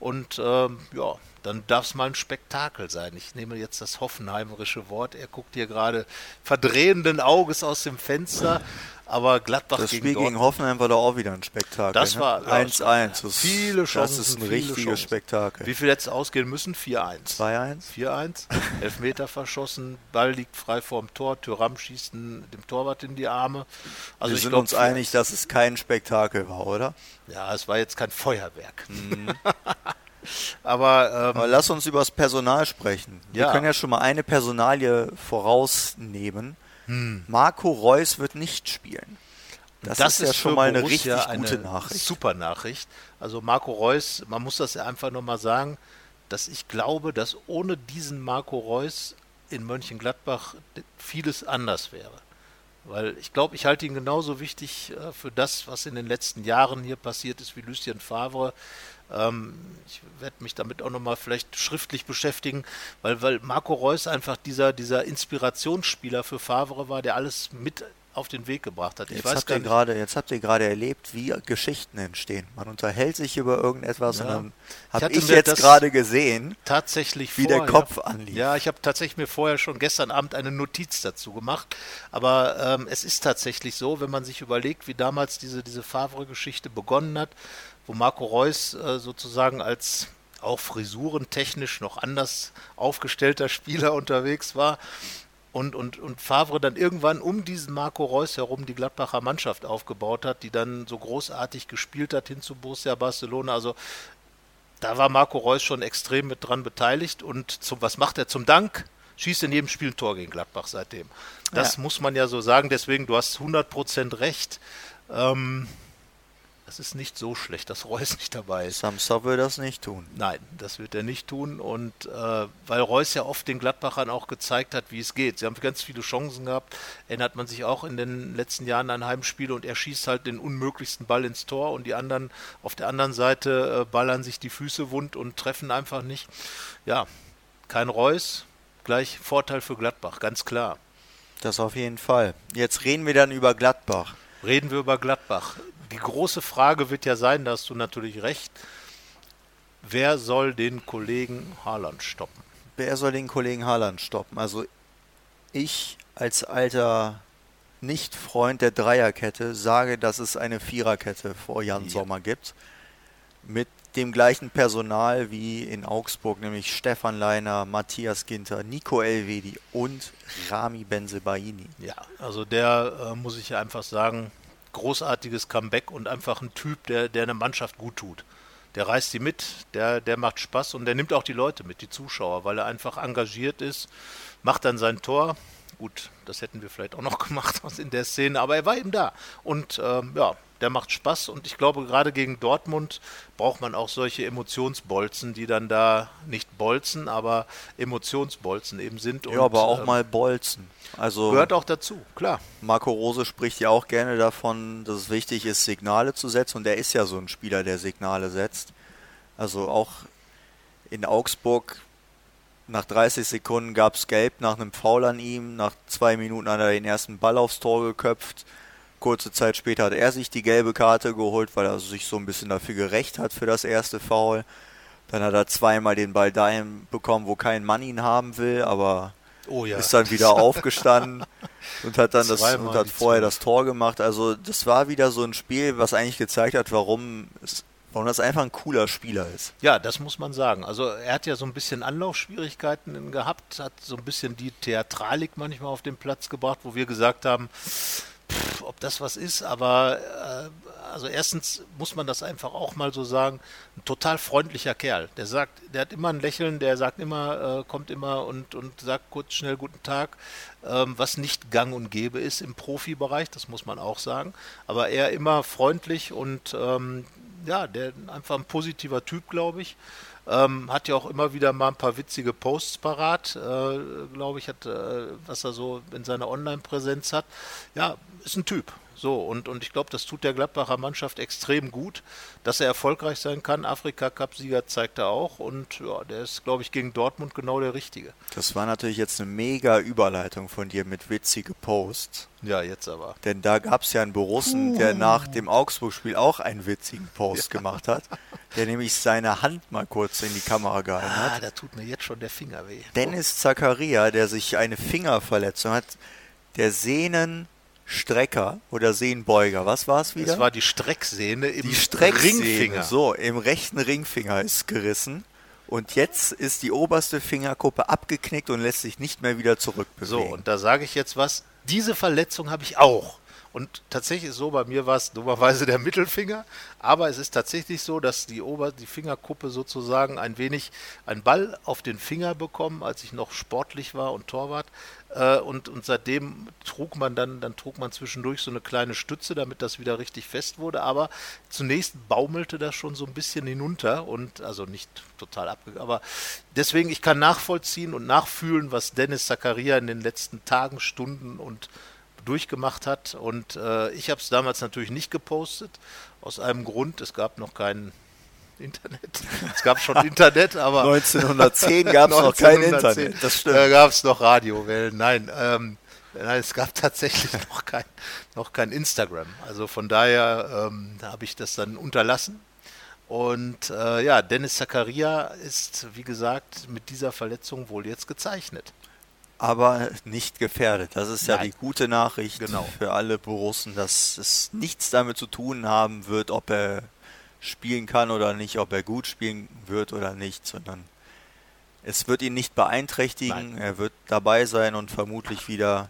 Und ähm, ja, dann darf es mal ein Spektakel sein. Ich nehme jetzt das hoffenheimerische Wort. Er guckt hier gerade verdrehenden Auges aus dem Fenster. Aber Gladbach das Spiel gegen, gegen Hoffenheim war doch auch wieder ein Spektakel. Das ne? war 1-1. Ja, viele Chancen. Das ist ein richtiges Chancen. Spektakel. Wie viel jetzt ausgehen müssen? 4-1. 2-1. 4-1. Elfmeter verschossen. Ball liegt frei vorm Tor. Thüram schießt dem Torwart in die Arme. Also Wir sind glaub, uns einig, dass es kein Spektakel war, oder? Ja, es war jetzt kein Feuerwerk. Mhm. *laughs* Aber, ähm, Aber, lass uns über das Personal sprechen. Wir ja. können ja schon mal eine Personalie vorausnehmen. Hm. Marco Reus wird nicht spielen. Das, das ist, ist ja schon mal eine richtig gute Nachricht. Super Nachricht. Also Marco Reus, man muss das ja einfach nochmal sagen, dass ich glaube, dass ohne diesen Marco Reus in Mönchengladbach vieles anders wäre. Weil ich glaube, ich halte ihn genauso wichtig äh, für das, was in den letzten Jahren hier passiert ist, wie Lucien Favre. Ähm, ich werde mich damit auch nochmal vielleicht schriftlich beschäftigen, weil, weil Marco Reus einfach dieser, dieser Inspirationsspieler für Favre war, der alles mit auf den Weg gebracht hat. Ich jetzt, habt ihr gerade, jetzt habt ihr gerade erlebt, wie Geschichten entstehen. Man unterhält sich über irgendetwas ja. und dann habe ich, ich jetzt gerade gesehen, tatsächlich wie vor, der Kopf ja. anlief. Ja, ich habe tatsächlich mir vorher schon gestern Abend eine Notiz dazu gemacht. Aber ähm, es ist tatsächlich so, wenn man sich überlegt, wie damals diese, diese Favre-Geschichte begonnen hat, wo Marco Reus äh, sozusagen als auch frisurentechnisch noch anders aufgestellter Spieler unterwegs war und, und, und Favre dann irgendwann um diesen Marco Reus herum die Gladbacher Mannschaft aufgebaut hat, die dann so großartig gespielt hat hin zu Borussia Barcelona. Also da war Marco Reus schon extrem mit dran beteiligt und zum, was macht er zum Dank? Schießt in jedem Spiel ein Tor gegen Gladbach seitdem. Das ja. muss man ja so sagen, deswegen, du hast 100% recht. Ähm, es ist nicht so schlecht, dass Reus nicht dabei ist. Samsa will das nicht tun. Nein, das wird er nicht tun. Und äh, weil Reus ja oft den Gladbachern auch gezeigt hat, wie es geht. Sie haben ganz viele Chancen gehabt. Erinnert man sich auch in den letzten Jahren an Heimspiele und er schießt halt den unmöglichsten Ball ins Tor und die anderen auf der anderen Seite äh, ballern sich die Füße wund und treffen einfach nicht. Ja, kein Reus, gleich Vorteil für Gladbach, ganz klar. Das auf jeden Fall. Jetzt reden wir dann über Gladbach. Reden wir über Gladbach die große Frage wird ja sein, da hast du natürlich recht, wer soll den Kollegen Haaland stoppen? Wer soll den Kollegen Haaland stoppen? Also ich als alter Nicht-Freund der Dreierkette sage, dass es eine Viererkette vor Jan ja. Sommer gibt. Mit dem gleichen Personal wie in Augsburg, nämlich Stefan Leiner, Matthias Ginter, Nico Elvedi und Rami Benzebaini. Ja, also der äh, muss ich einfach sagen, großartiges Comeback und einfach ein Typ, der, der eine Mannschaft gut tut. Der reißt sie mit, der, der macht Spaß und der nimmt auch die Leute mit, die Zuschauer, weil er einfach engagiert ist, macht dann sein Tor. Gut, das hätten wir vielleicht auch noch *laughs* gemacht in der Szene, aber er war eben da. Und ähm, ja, der macht Spaß und ich glaube, gerade gegen Dortmund braucht man auch solche Emotionsbolzen, die dann da nicht Bolzen, aber Emotionsbolzen eben sind. Ja, und, aber auch ähm, mal Bolzen. Also gehört auch dazu, klar. Marco Rose spricht ja auch gerne davon, dass es wichtig ist, Signale zu setzen und er ist ja so ein Spieler, der Signale setzt. Also auch in Augsburg nach 30 Sekunden gab es Gelb nach einem Foul an ihm, nach zwei Minuten hat er den ersten Ball aufs Tor geköpft. Kurze Zeit später hat er sich die gelbe Karte geholt, weil er sich so ein bisschen dafür gerecht hat für das erste Foul. Dann hat er zweimal den Ball dahin bekommen, wo kein Mann ihn haben will, aber oh ja. ist dann wieder *laughs* aufgestanden und hat dann das und hat vorher das Tor gemacht. Also das war wieder so ein Spiel, was eigentlich gezeigt hat, warum es warum das einfach ein cooler Spieler ist. Ja, das muss man sagen. Also er hat ja so ein bisschen Anlaufschwierigkeiten gehabt, hat so ein bisschen die Theatralik manchmal auf den Platz gebracht, wo wir gesagt haben, pff, ob das was ist, aber äh, also erstens muss man das einfach auch mal so sagen, ein total freundlicher Kerl. Der sagt, der hat immer ein Lächeln, der sagt immer, äh, kommt immer und, und sagt kurz schnell guten Tag, ähm, was nicht gang und gäbe ist im Profibereich, das muss man auch sagen. Aber er immer freundlich und ähm, ja, der einfach ein positiver Typ, glaube ich. Ähm, hat ja auch immer wieder mal ein paar witzige Posts parat, äh, glaube ich, hat, äh, was er so in seiner Online-Präsenz hat. Ja, ist ein Typ. So, und, und ich glaube, das tut der Gladbacher Mannschaft extrem gut, dass er erfolgreich sein kann. Afrika-Cup-Sieger zeigt er auch und ja, der ist, glaube ich, gegen Dortmund genau der Richtige. Das war natürlich jetzt eine mega Überleitung von dir mit witzige Posts. Ja, jetzt aber. Denn da gab es ja einen Borussen, der nach dem Augsburg-Spiel auch einen witzigen Post ja. gemacht hat, der nämlich seine Hand mal kurz in die Kamera gehalten ah, hat. Ah, da tut mir jetzt schon der Finger weh. Dennis Zakaria, der sich eine Fingerverletzung hat, der Sehnen Strecker oder Sehnbeuger. Was war es wieder? Es war die Strecksehne im die Strecksehne, Ringfinger. So, im rechten Ringfinger ist gerissen. Und jetzt ist die oberste Fingerkuppe abgeknickt und lässt sich nicht mehr wieder zurückbewegen. So, und da sage ich jetzt was. Diese Verletzung habe ich auch. Und tatsächlich ist so, bei mir war es dummerweise der Mittelfinger, aber es ist tatsächlich so, dass die Ober-, die Fingerkuppe sozusagen ein wenig einen Ball auf den Finger bekommen, als ich noch sportlich war und Torwart. Äh, und, und seitdem trug man dann, dann trug man zwischendurch so eine kleine Stütze, damit das wieder richtig fest wurde. Aber zunächst baumelte das schon so ein bisschen hinunter und also nicht total abgegangen. Aber deswegen, ich kann nachvollziehen und nachfühlen, was Dennis Zakaria in den letzten Tagen, Stunden und durchgemacht hat. Und äh, ich habe es damals natürlich nicht gepostet, aus einem Grund, es gab noch keinen Internet. *laughs* Es gab schon Internet, aber 1910 gab es noch kein Internet. Das stimmt. Da gab es noch Radiowellen. Nein, ähm, nein, es gab *laughs* tatsächlich noch kein, noch kein Instagram. Also von daher ähm, habe ich das dann unterlassen. Und äh, ja, Dennis Zakaria ist, wie gesagt, mit dieser Verletzung wohl jetzt gezeichnet. Aber nicht gefährdet. Das ist ja Nein. die gute Nachricht Genau. für alle Borussen, dass es nichts damit zu tun haben wird, ob er spielen kann oder nicht, ob er gut spielen wird oder nicht, sondern es wird ihn nicht beeinträchtigen. Nein. Er wird dabei sein und vermutlich wieder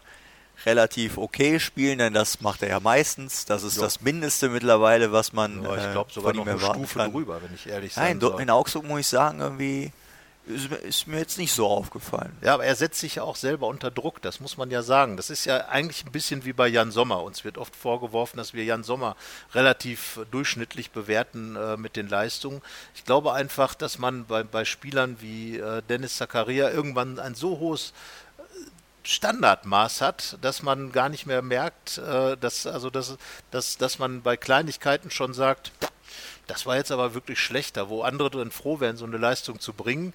relativ okay spielen, denn das macht er ja meistens. Das ist Jo. das Mindeste mittlerweile, was man Ja, ich äh, glaube sogar von noch ihm eine erwarten Stufe kann. drüber, wenn ich ehrlich sein Nein, soll. in Augsburg muss ich sagen, irgendwie ist, mir- jetzt nicht so aufgefallen. Ja, aber er setzt sich ja auch selber unter Druck, das muss man ja sagen. Das ist ja eigentlich ein bisschen wie bei Jan Sommer. Uns wird oft vorgeworfen, dass wir Jan Sommer relativ durchschnittlich bewerten äh, mit den Leistungen. Ich glaube einfach, dass man bei, bei Spielern wie äh, Dennis Zakaria irgendwann ein so hohes äh, Standardmaß hat, dass man gar nicht mehr merkt, äh, dass, also dass, dass, dass man bei Kleinigkeiten schon sagt, das war jetzt aber wirklich schlechter, wo andere dann froh wären, so eine Leistung zu bringen,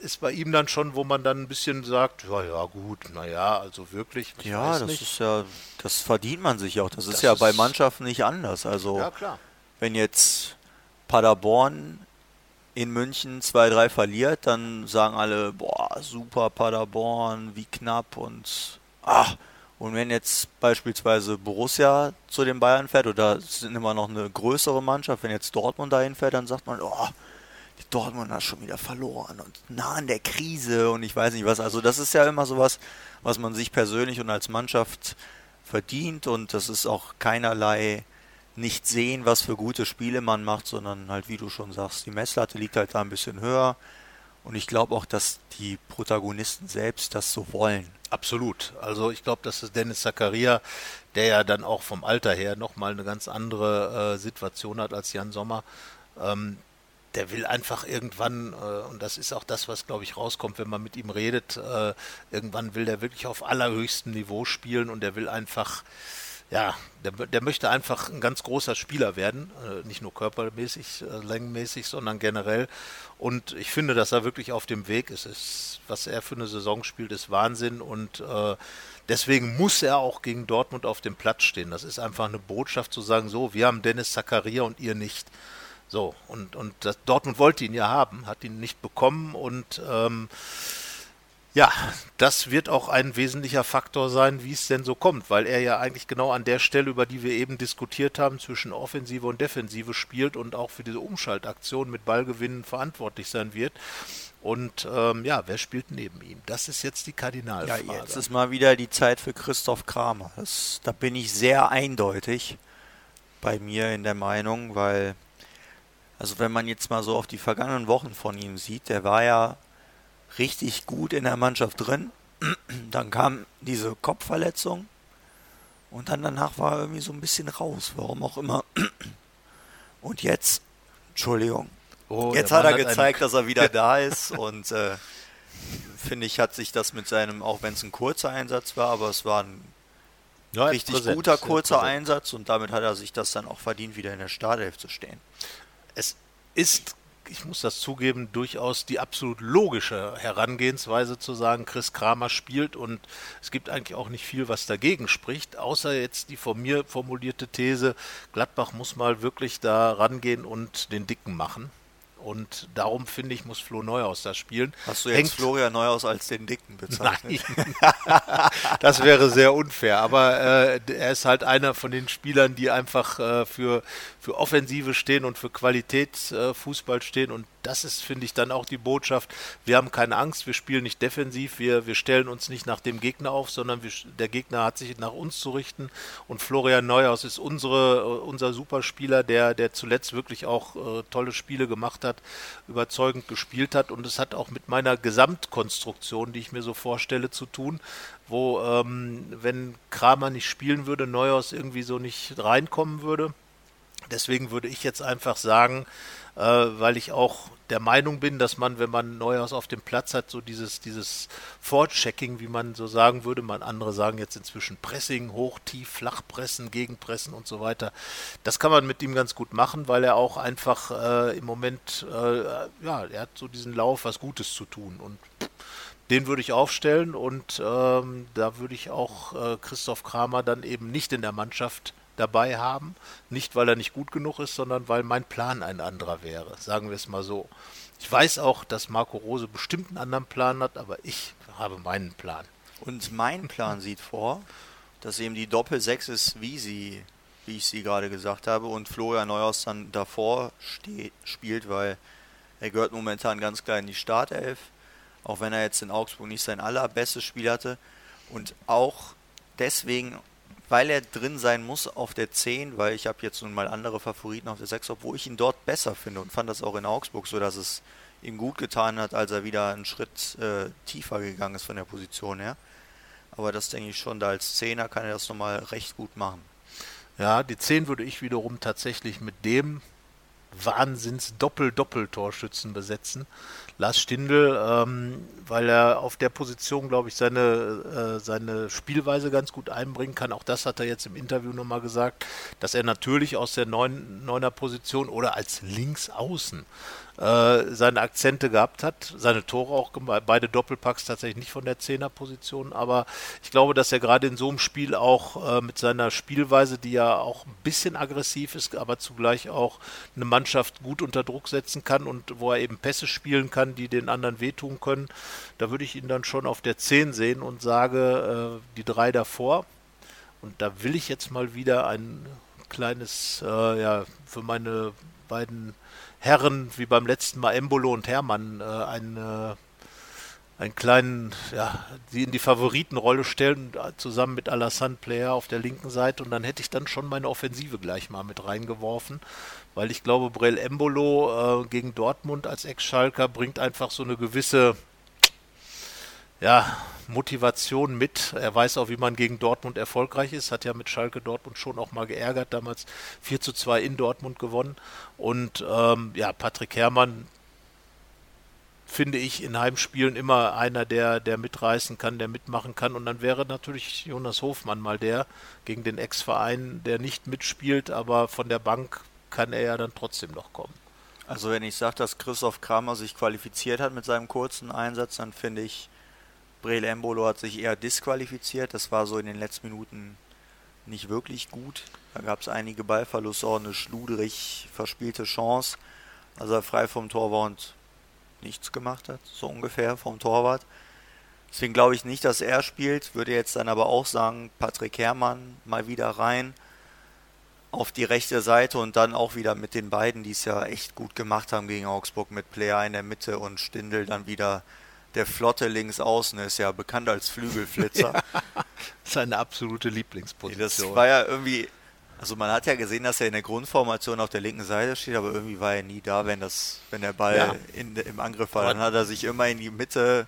ist bei ihm dann schon, wo man dann ein bisschen sagt, ja, ja, gut, naja, also wirklich, ich Ja, das nicht. ist ja, das verdient man sich auch. Das, ist Das ja bei ist- Mannschaften nicht anders. Also ja, klar. wenn jetzt Paderborn in München 2-3 verliert, dann sagen alle, boah, super Paderborn, wie knapp und ach. Und wenn jetzt beispielsweise Borussia zu den Bayern fährt, oder es sind immer noch eine größere Mannschaft, wenn jetzt Dortmund dahin fährt, dann sagt man, oh, die Dortmund hat schon wieder verloren und nah an der Krise und ich weiß nicht was. Also das ist ja immer sowas, was man sich persönlich und als Mannschaft verdient und das ist auch keinerlei nicht sehen, was für gute Spiele man macht, sondern halt, wie du schon sagst, die Messlatte liegt halt da ein bisschen höher. Und ich glaube auch, dass die Protagonisten selbst das so wollen. Absolut. Also ich glaube, dass es Dennis Zakaria, der ja dann auch vom Alter her nochmal eine ganz andere äh, Situation hat als Jan Sommer, ähm, der will einfach irgendwann, äh, und das ist auch das, was glaube ich rauskommt, wenn man mit ihm redet, äh, irgendwann will der wirklich auf allerhöchstem Niveau spielen und der will einfach, ja, der, der möchte einfach ein ganz großer Spieler werden, äh, nicht nur körpermäßig, äh, längenmäßig, sondern generell. Und ich finde, dass er wirklich auf dem Weg ist. ist was er für eine Saison spielt, ist Wahnsinn und äh, deswegen muss er auch gegen Dortmund auf dem Platz stehen. Das ist einfach eine Botschaft zu sagen, so, wir haben Dennis Zakaria und ihr nicht. So, und, und das, Dortmund wollte ihn ja haben, hat ihn nicht bekommen und ähm, ja, das wird auch ein wesentlicher Faktor sein, wie es denn so kommt, weil er ja eigentlich genau an der Stelle, über die wir eben diskutiert haben, zwischen Offensive und Defensive spielt und auch für diese Umschaltaktion mit Ballgewinnen verantwortlich sein wird. Und ähm, ja, wer spielt neben ihm? Das ist jetzt die Ja, Kardinalfrage. jetzt ist mal wieder die Zeit für Christoph Kramer. Das, da bin ich sehr eindeutig bei mir in der Meinung, weil, also wenn man jetzt mal so auf die vergangenen Wochen von ihm sieht, der war ja richtig gut in der Mannschaft drin. *clears throat* Dann kam diese Kopfverletzung und dann danach war er irgendwie so ein bisschen raus, warum auch immer. *clears throat* Und jetzt, Entschuldigung, Oh, Jetzt hat er eine- gezeigt, dass er wieder *laughs* da ist und äh, finde ich, hat sich das mit seinem, auch wenn es ein kurzer Einsatz war, aber es war ein Ja, richtig präsent, guter kurzer. Einsatz und damit hat er sich das dann auch verdient, wieder in der Startelf zu stehen. es ist, ich muss das zugeben, durchaus die absolut logische Herangehensweise zu sagen, Chris Kramer spielt und es gibt eigentlich auch nicht viel, was dagegen spricht, außer jetzt die von mir formulierte These, Gladbach muss mal wirklich da rangehen und den Dicken machen. Und darum finde ich, muss Flo Neuhaus da spielen. Hast du jetzt Hängt- Florian Neuhaus als den Dicken bezeichnet? Nein, *laughs* das wäre sehr unfair. Aber äh, er ist halt einer von den Spielern, die einfach äh, für, für Offensive stehen und für Qualitätsfußball äh, stehen. Und das ist, finde ich, dann auch die Botschaft. Wir haben keine Angst, wir spielen nicht defensiv, wir, wir stellen uns nicht nach dem Gegner auf, sondern wir, der Gegner hat sich nach uns zu richten. Und Florian Neuhaus ist unsere, äh, unser Superspieler, der, der zuletzt wirklich auch äh, tolle Spiele gemacht hat, überzeugend gespielt hat. Und es hat auch mit meiner Gesamtkonstruktion, die ich mir so vorstelle, zu tun, wo, ähm, wenn Kramer nicht spielen würde, Neuhaus irgendwie so nicht reinkommen würde Deswegen würde ich jetzt einfach sagen, äh, weil ich auch der Meinung bin, dass man, wenn man Neuhaus auf dem Platz hat, so dieses, dieses Vorchecking, wie man so sagen würde, man andere sagen jetzt inzwischen Pressing, hoch, tief, flach pressen, gegenpressen und so weiter. Das kann man mit ihm ganz gut machen, weil er auch einfach äh, im Moment, äh, ja, er hat so diesen Lauf, was Gutes zu tun und den würde ich aufstellen und ähm, da würde ich auch äh, Christoph Kramer dann eben nicht in der Mannschaft dabei haben. Nicht, weil er nicht gut genug ist, sondern weil mein Plan ein anderer wäre, sagen wir es mal so. Ich weiß auch, dass Marco Rose bestimmt einen anderen Plan hat, aber ich habe meinen Plan. Und mein Plan sieht vor, dass eben die Doppel-6 ist, wie sie, wie ich sie gerade gesagt habe, und Florian Neuhaus dann davor steht, spielt, weil er gehört momentan ganz klar in die Startelf, auch wenn er jetzt in Augsburg nicht sein allerbestes Spiel hatte. Und auch deswegen weil er drin sein muss auf der 10, weil ich habe jetzt nun mal andere Favoriten auf der 6, obwohl ich ihn dort besser finde und fand das auch in Augsburg so, dass es ihm gut getan hat, als er wieder einen Schritt äh, tiefer gegangen ist von der Position her. Aber das denke ich schon, da als Zehner kann er das nochmal recht gut machen. Ja, die 10 würde ich wiederum tatsächlich mit dem Wahnsinns-Doppel-Doppel-Torschützen besetzen. Lars Stindl, ähm, weil er auf der Position, glaube ich, seine, äh, seine Spielweise ganz gut einbringen kann. Auch das hat er jetzt im Interview nochmal gesagt, dass er natürlich aus der Neuner Position oder als Linksaußen äh, seine Akzente gehabt hat, seine Tore auch gemacht, beide Doppelpacks tatsächlich nicht von der Zehnerposition, aber ich glaube, dass er gerade in so einem Spiel auch äh, mit seiner Spielweise, die ja auch ein bisschen aggressiv ist, aber zugleich auch eine Mannschaft gut unter Druck setzen kann und wo er eben Pässe spielen kann, die den anderen wehtun können, da würde ich ihn dann schon auf der 10 sehen und sage, äh, die drei davor. Und da will ich jetzt mal wieder ein kleines, äh, ja, für meine beiden Herren, wie beim letzten Mal Embolo und Hermann, äh, einen, äh, einen kleinen, ja, die in die Favoritenrolle stellen, zusammen mit Alassane Player auf der linken Seite. Und dann hätte ich dann schon meine Offensive gleich mal mit reingeworfen, weil ich glaube, Brell Embolo äh, gegen Dortmund als Ex-Schalker bringt einfach so eine gewisse ja, Motivation mit. Er weiß auch, wie man gegen Dortmund erfolgreich ist. Hat ja mit Schalke Dortmund schon auch mal geärgert. Damals 4 zu 2 in Dortmund gewonnen. Und ähm, ja, Patrick Herrmann finde ich in Heimspielen immer einer, der, der mitreißen kann, der mitmachen kann. Und dann wäre natürlich Jonas Hofmann mal der gegen den Ex-Verein, der nicht mitspielt, aber von der Bank kann er ja dann trotzdem noch kommen. Also wenn ich sage, dass Christoph Kramer sich qualifiziert hat mit seinem kurzen Einsatz, dann finde ich, Breel Embolo hat sich eher disqualifiziert. Das war so in den letzten Minuten nicht wirklich gut. Da gab es einige Ballverluste, auch eine schludrig verspielte Chance, als er frei vom Tor war und nichts gemacht hat, so ungefähr vom Torwart. Deswegen glaube ich nicht, dass er spielt. Würde jetzt dann aber auch sagen, Patrick Herrmann mal wieder rein auf die rechte Seite und dann auch wieder mit den beiden, die es ja echt gut gemacht haben gegen Augsburg mit Player in der Mitte und Stindel dann wieder der flotte Linksaußen ist ja bekannt als Flügelflitzer. *laughs* ja, seine absolute Lieblingsposition. Das war ja irgendwie, also man hat ja gesehen, dass er in der Grundformation auf der linken Seite steht, aber irgendwie war er nie da, wenn das, wenn der Ball ja. in, im Angriff war. Dann hat er sich immer in die Mitte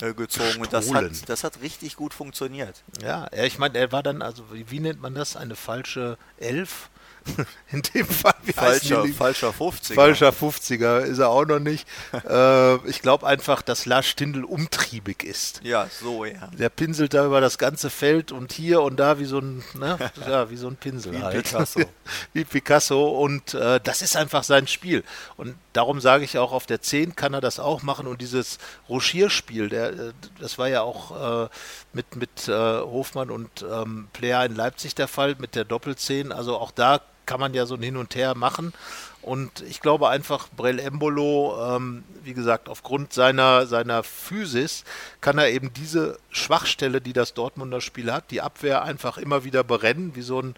äh, gezogen und das hat, das hat richtig gut funktioniert. Ja, ich meine, er war dann, also wie, wie nennt man das, eine falsche Elf? *laughs* In dem Fall, wie falscher, falscher 50er. Falscher 50er ist er auch noch nicht. äh, ich glaube einfach, dass Lars Stindl umtriebig ist. Ja, so, ja. Der pinselt da über das ganze Feld und hier und da wie so ein, ne? *laughs* ja, wie so ein Pinsel wie halt. Picasso. *laughs* wie Picasso und äh, das ist einfach sein Spiel. Und darum sage ich auch, auf der 10 kann er das auch machen und dieses Rochierspiel, der, äh, das war ja auch äh, mit, mit äh, Hofmann und ähm, Player in Leipzig der Fall, mit der Doppelzehn. Also auch da kann man ja so ein Hin und Her machen. Und ich glaube einfach, Brell Embolo, ähm, wie gesagt, aufgrund seiner, seiner Physis kann er eben diese Schwachstelle, die das Dortmunder Spiel hat, die Abwehr einfach immer wieder berennen, wie so ein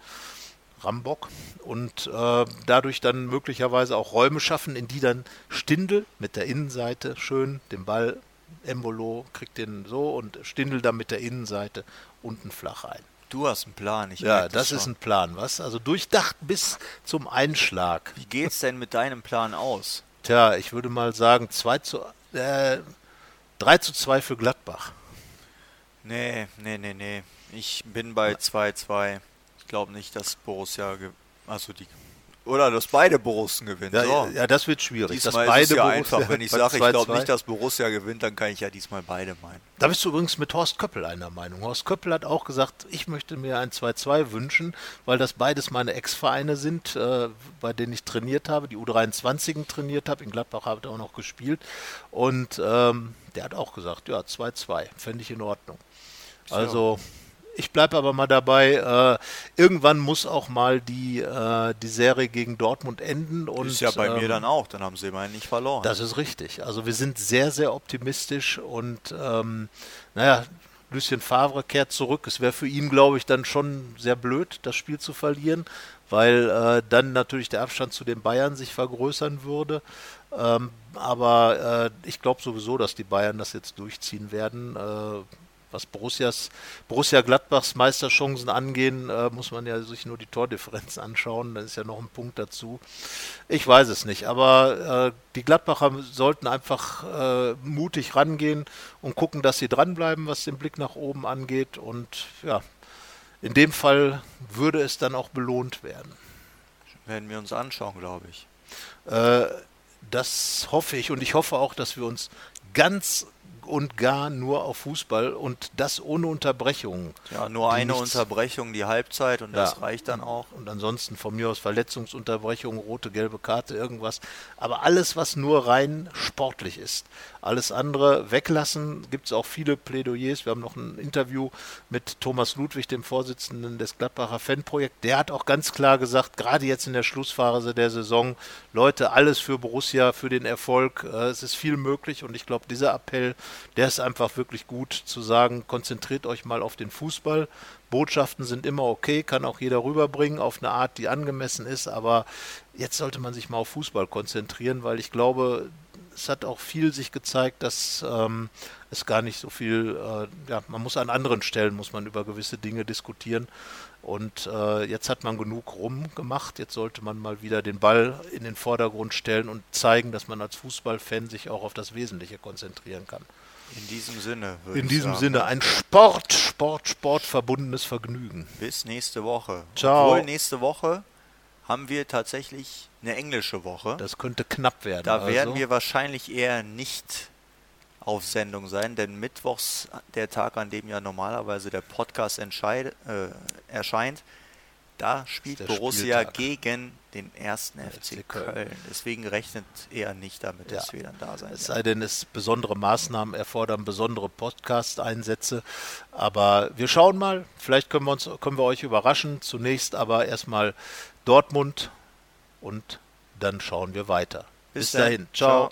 Rambock und äh, dadurch dann möglicherweise auch Räume schaffen, in die dann Stindel mit der Innenseite schön den Ball, Embolo kriegt den so und Stindel dann mit der Innenseite unten flach ein. Du hast einen Plan. Ich ja, das, das ist ein Plan, was? Also durchdacht bis zum Einschlag. Wie geht's denn mit deinem Plan aus? Tja, ich würde mal sagen 2 zu äh, 3 zu 2 für Gladbach. Nee, nee, nee, nee. Ich bin bei 2-2. Ich glaube nicht, dass Borussia, also die Oder dass beide Borussen gewinnen. Ja, so. ja, das wird schwierig. Diesmal dass beide ist es ja Borussia- einfach. Wenn ich *laughs* sage, ich 2-2. glaube nicht, dass Borussia gewinnt, dann kann ich ja diesmal beide meinen. Da bist du übrigens mit Horst Köppel einer Meinung. Horst Köppel hat auch gesagt, ich möchte mir ein 2-2 wünschen, weil das beides meine Ex-Vereine sind, äh, bei denen ich trainiert habe, die U23 trainiert habe. In Gladbach habe ich auch noch gespielt. Und ähm, der hat auch gesagt, ja, 2-2, fände ich in Ordnung. Also, ich bleibe aber mal dabei, äh, irgendwann muss auch mal die, äh, die Serie gegen Dortmund enden. Und, ist ja bei mir ähm, dann auch, dann haben sie immerhin nicht verloren. das ist richtig. Also wir sind sehr, sehr optimistisch und ähm, naja, Lucien Favre kehrt zurück. Es wäre für ihn, glaube ich, dann schon sehr blöd, das Spiel zu verlieren, weil äh, dann natürlich der Abstand zu den Bayern sich vergrößern würde. Ähm, aber äh, ich glaube sowieso, dass die Bayern das jetzt durchziehen werden. Was Borussias, Borussia Gladbachs Meisterchancen angehen, äh, muss man ja sich nur die Tordifferenz anschauen. Da ist ja noch ein Punkt dazu. Ich weiß es nicht, aber äh, die Gladbacher sollten einfach äh, mutig rangehen und gucken, dass sie dranbleiben, was den Blick nach oben angeht. Und ja, in dem Fall würde es dann auch belohnt werden. Werden wir uns anschauen, glaube ich. Äh, das hoffe ich und ich hoffe auch, dass wir uns ganz und gar nur auf Fußball und das ohne Unterbrechungen. Ja, nur eine nichts- Unterbrechung, die Halbzeit und das Ja. reicht dann auch. Und ansonsten von mir aus Verletzungsunterbrechung, rote, gelbe Karte, irgendwas. Aber alles, was nur rein sportlich ist. Alles andere weglassen. Gibt es auch viele Plädoyers. Wir haben noch ein Interview mit Thomas Ludwig, dem Vorsitzenden des Gladbacher Fanprojekts. Der hat auch ganz klar gesagt, gerade jetzt in der Schlussphase der Saison, Leute, alles für Borussia, für den Erfolg. Äh, es ist viel möglich und ich glaube, dieser Appell, der ist einfach wirklich gut zu sagen, konzentriert euch mal auf den Fußball. Botschaften sind immer okay, kann auch jeder rüberbringen auf eine Art, die angemessen ist, aber jetzt sollte man sich mal auf Fußball konzentrieren, weil ich glaube, es hat auch viel sich gezeigt, dass ähm, es gar nicht so viel, äh, ja, man muss an anderen Stellen, muss man über gewisse Dinge diskutieren. Und äh, jetzt hat man genug rumgemacht. Jetzt sollte man mal wieder den Ball in den Vordergrund stellen und zeigen, dass man als Fußballfan sich auch auf das Wesentliche konzentrieren kann. In diesem Sinne. würde In diesem sagen. Sinne ein Sport, Sport, Sport verbundenes Vergnügen. Bis nächste Woche. Ciao. Obwohl nächste Woche haben wir tatsächlich eine englische Woche. Das könnte knapp werden. da also. werden wir wahrscheinlich eher nicht auf Sendung sein, denn Mittwochs, der Tag, an dem ja normalerweise der Podcast entscheid, äh, erscheint, da spielt Borussia Spieltag. gegen den ersten FC Köln. Köln. Deswegen rechnet er nicht damit, dass Ja. wir dann da sein Es sei denn, es besondere Maßnahmen erfordern besondere Podcast-Einsätze. Aber wir schauen mal. Vielleicht können wir uns, können wir euch überraschen. Zunächst aber erstmal Dortmund und dann schauen wir weiter. Bis Bis, dahin. Ciao.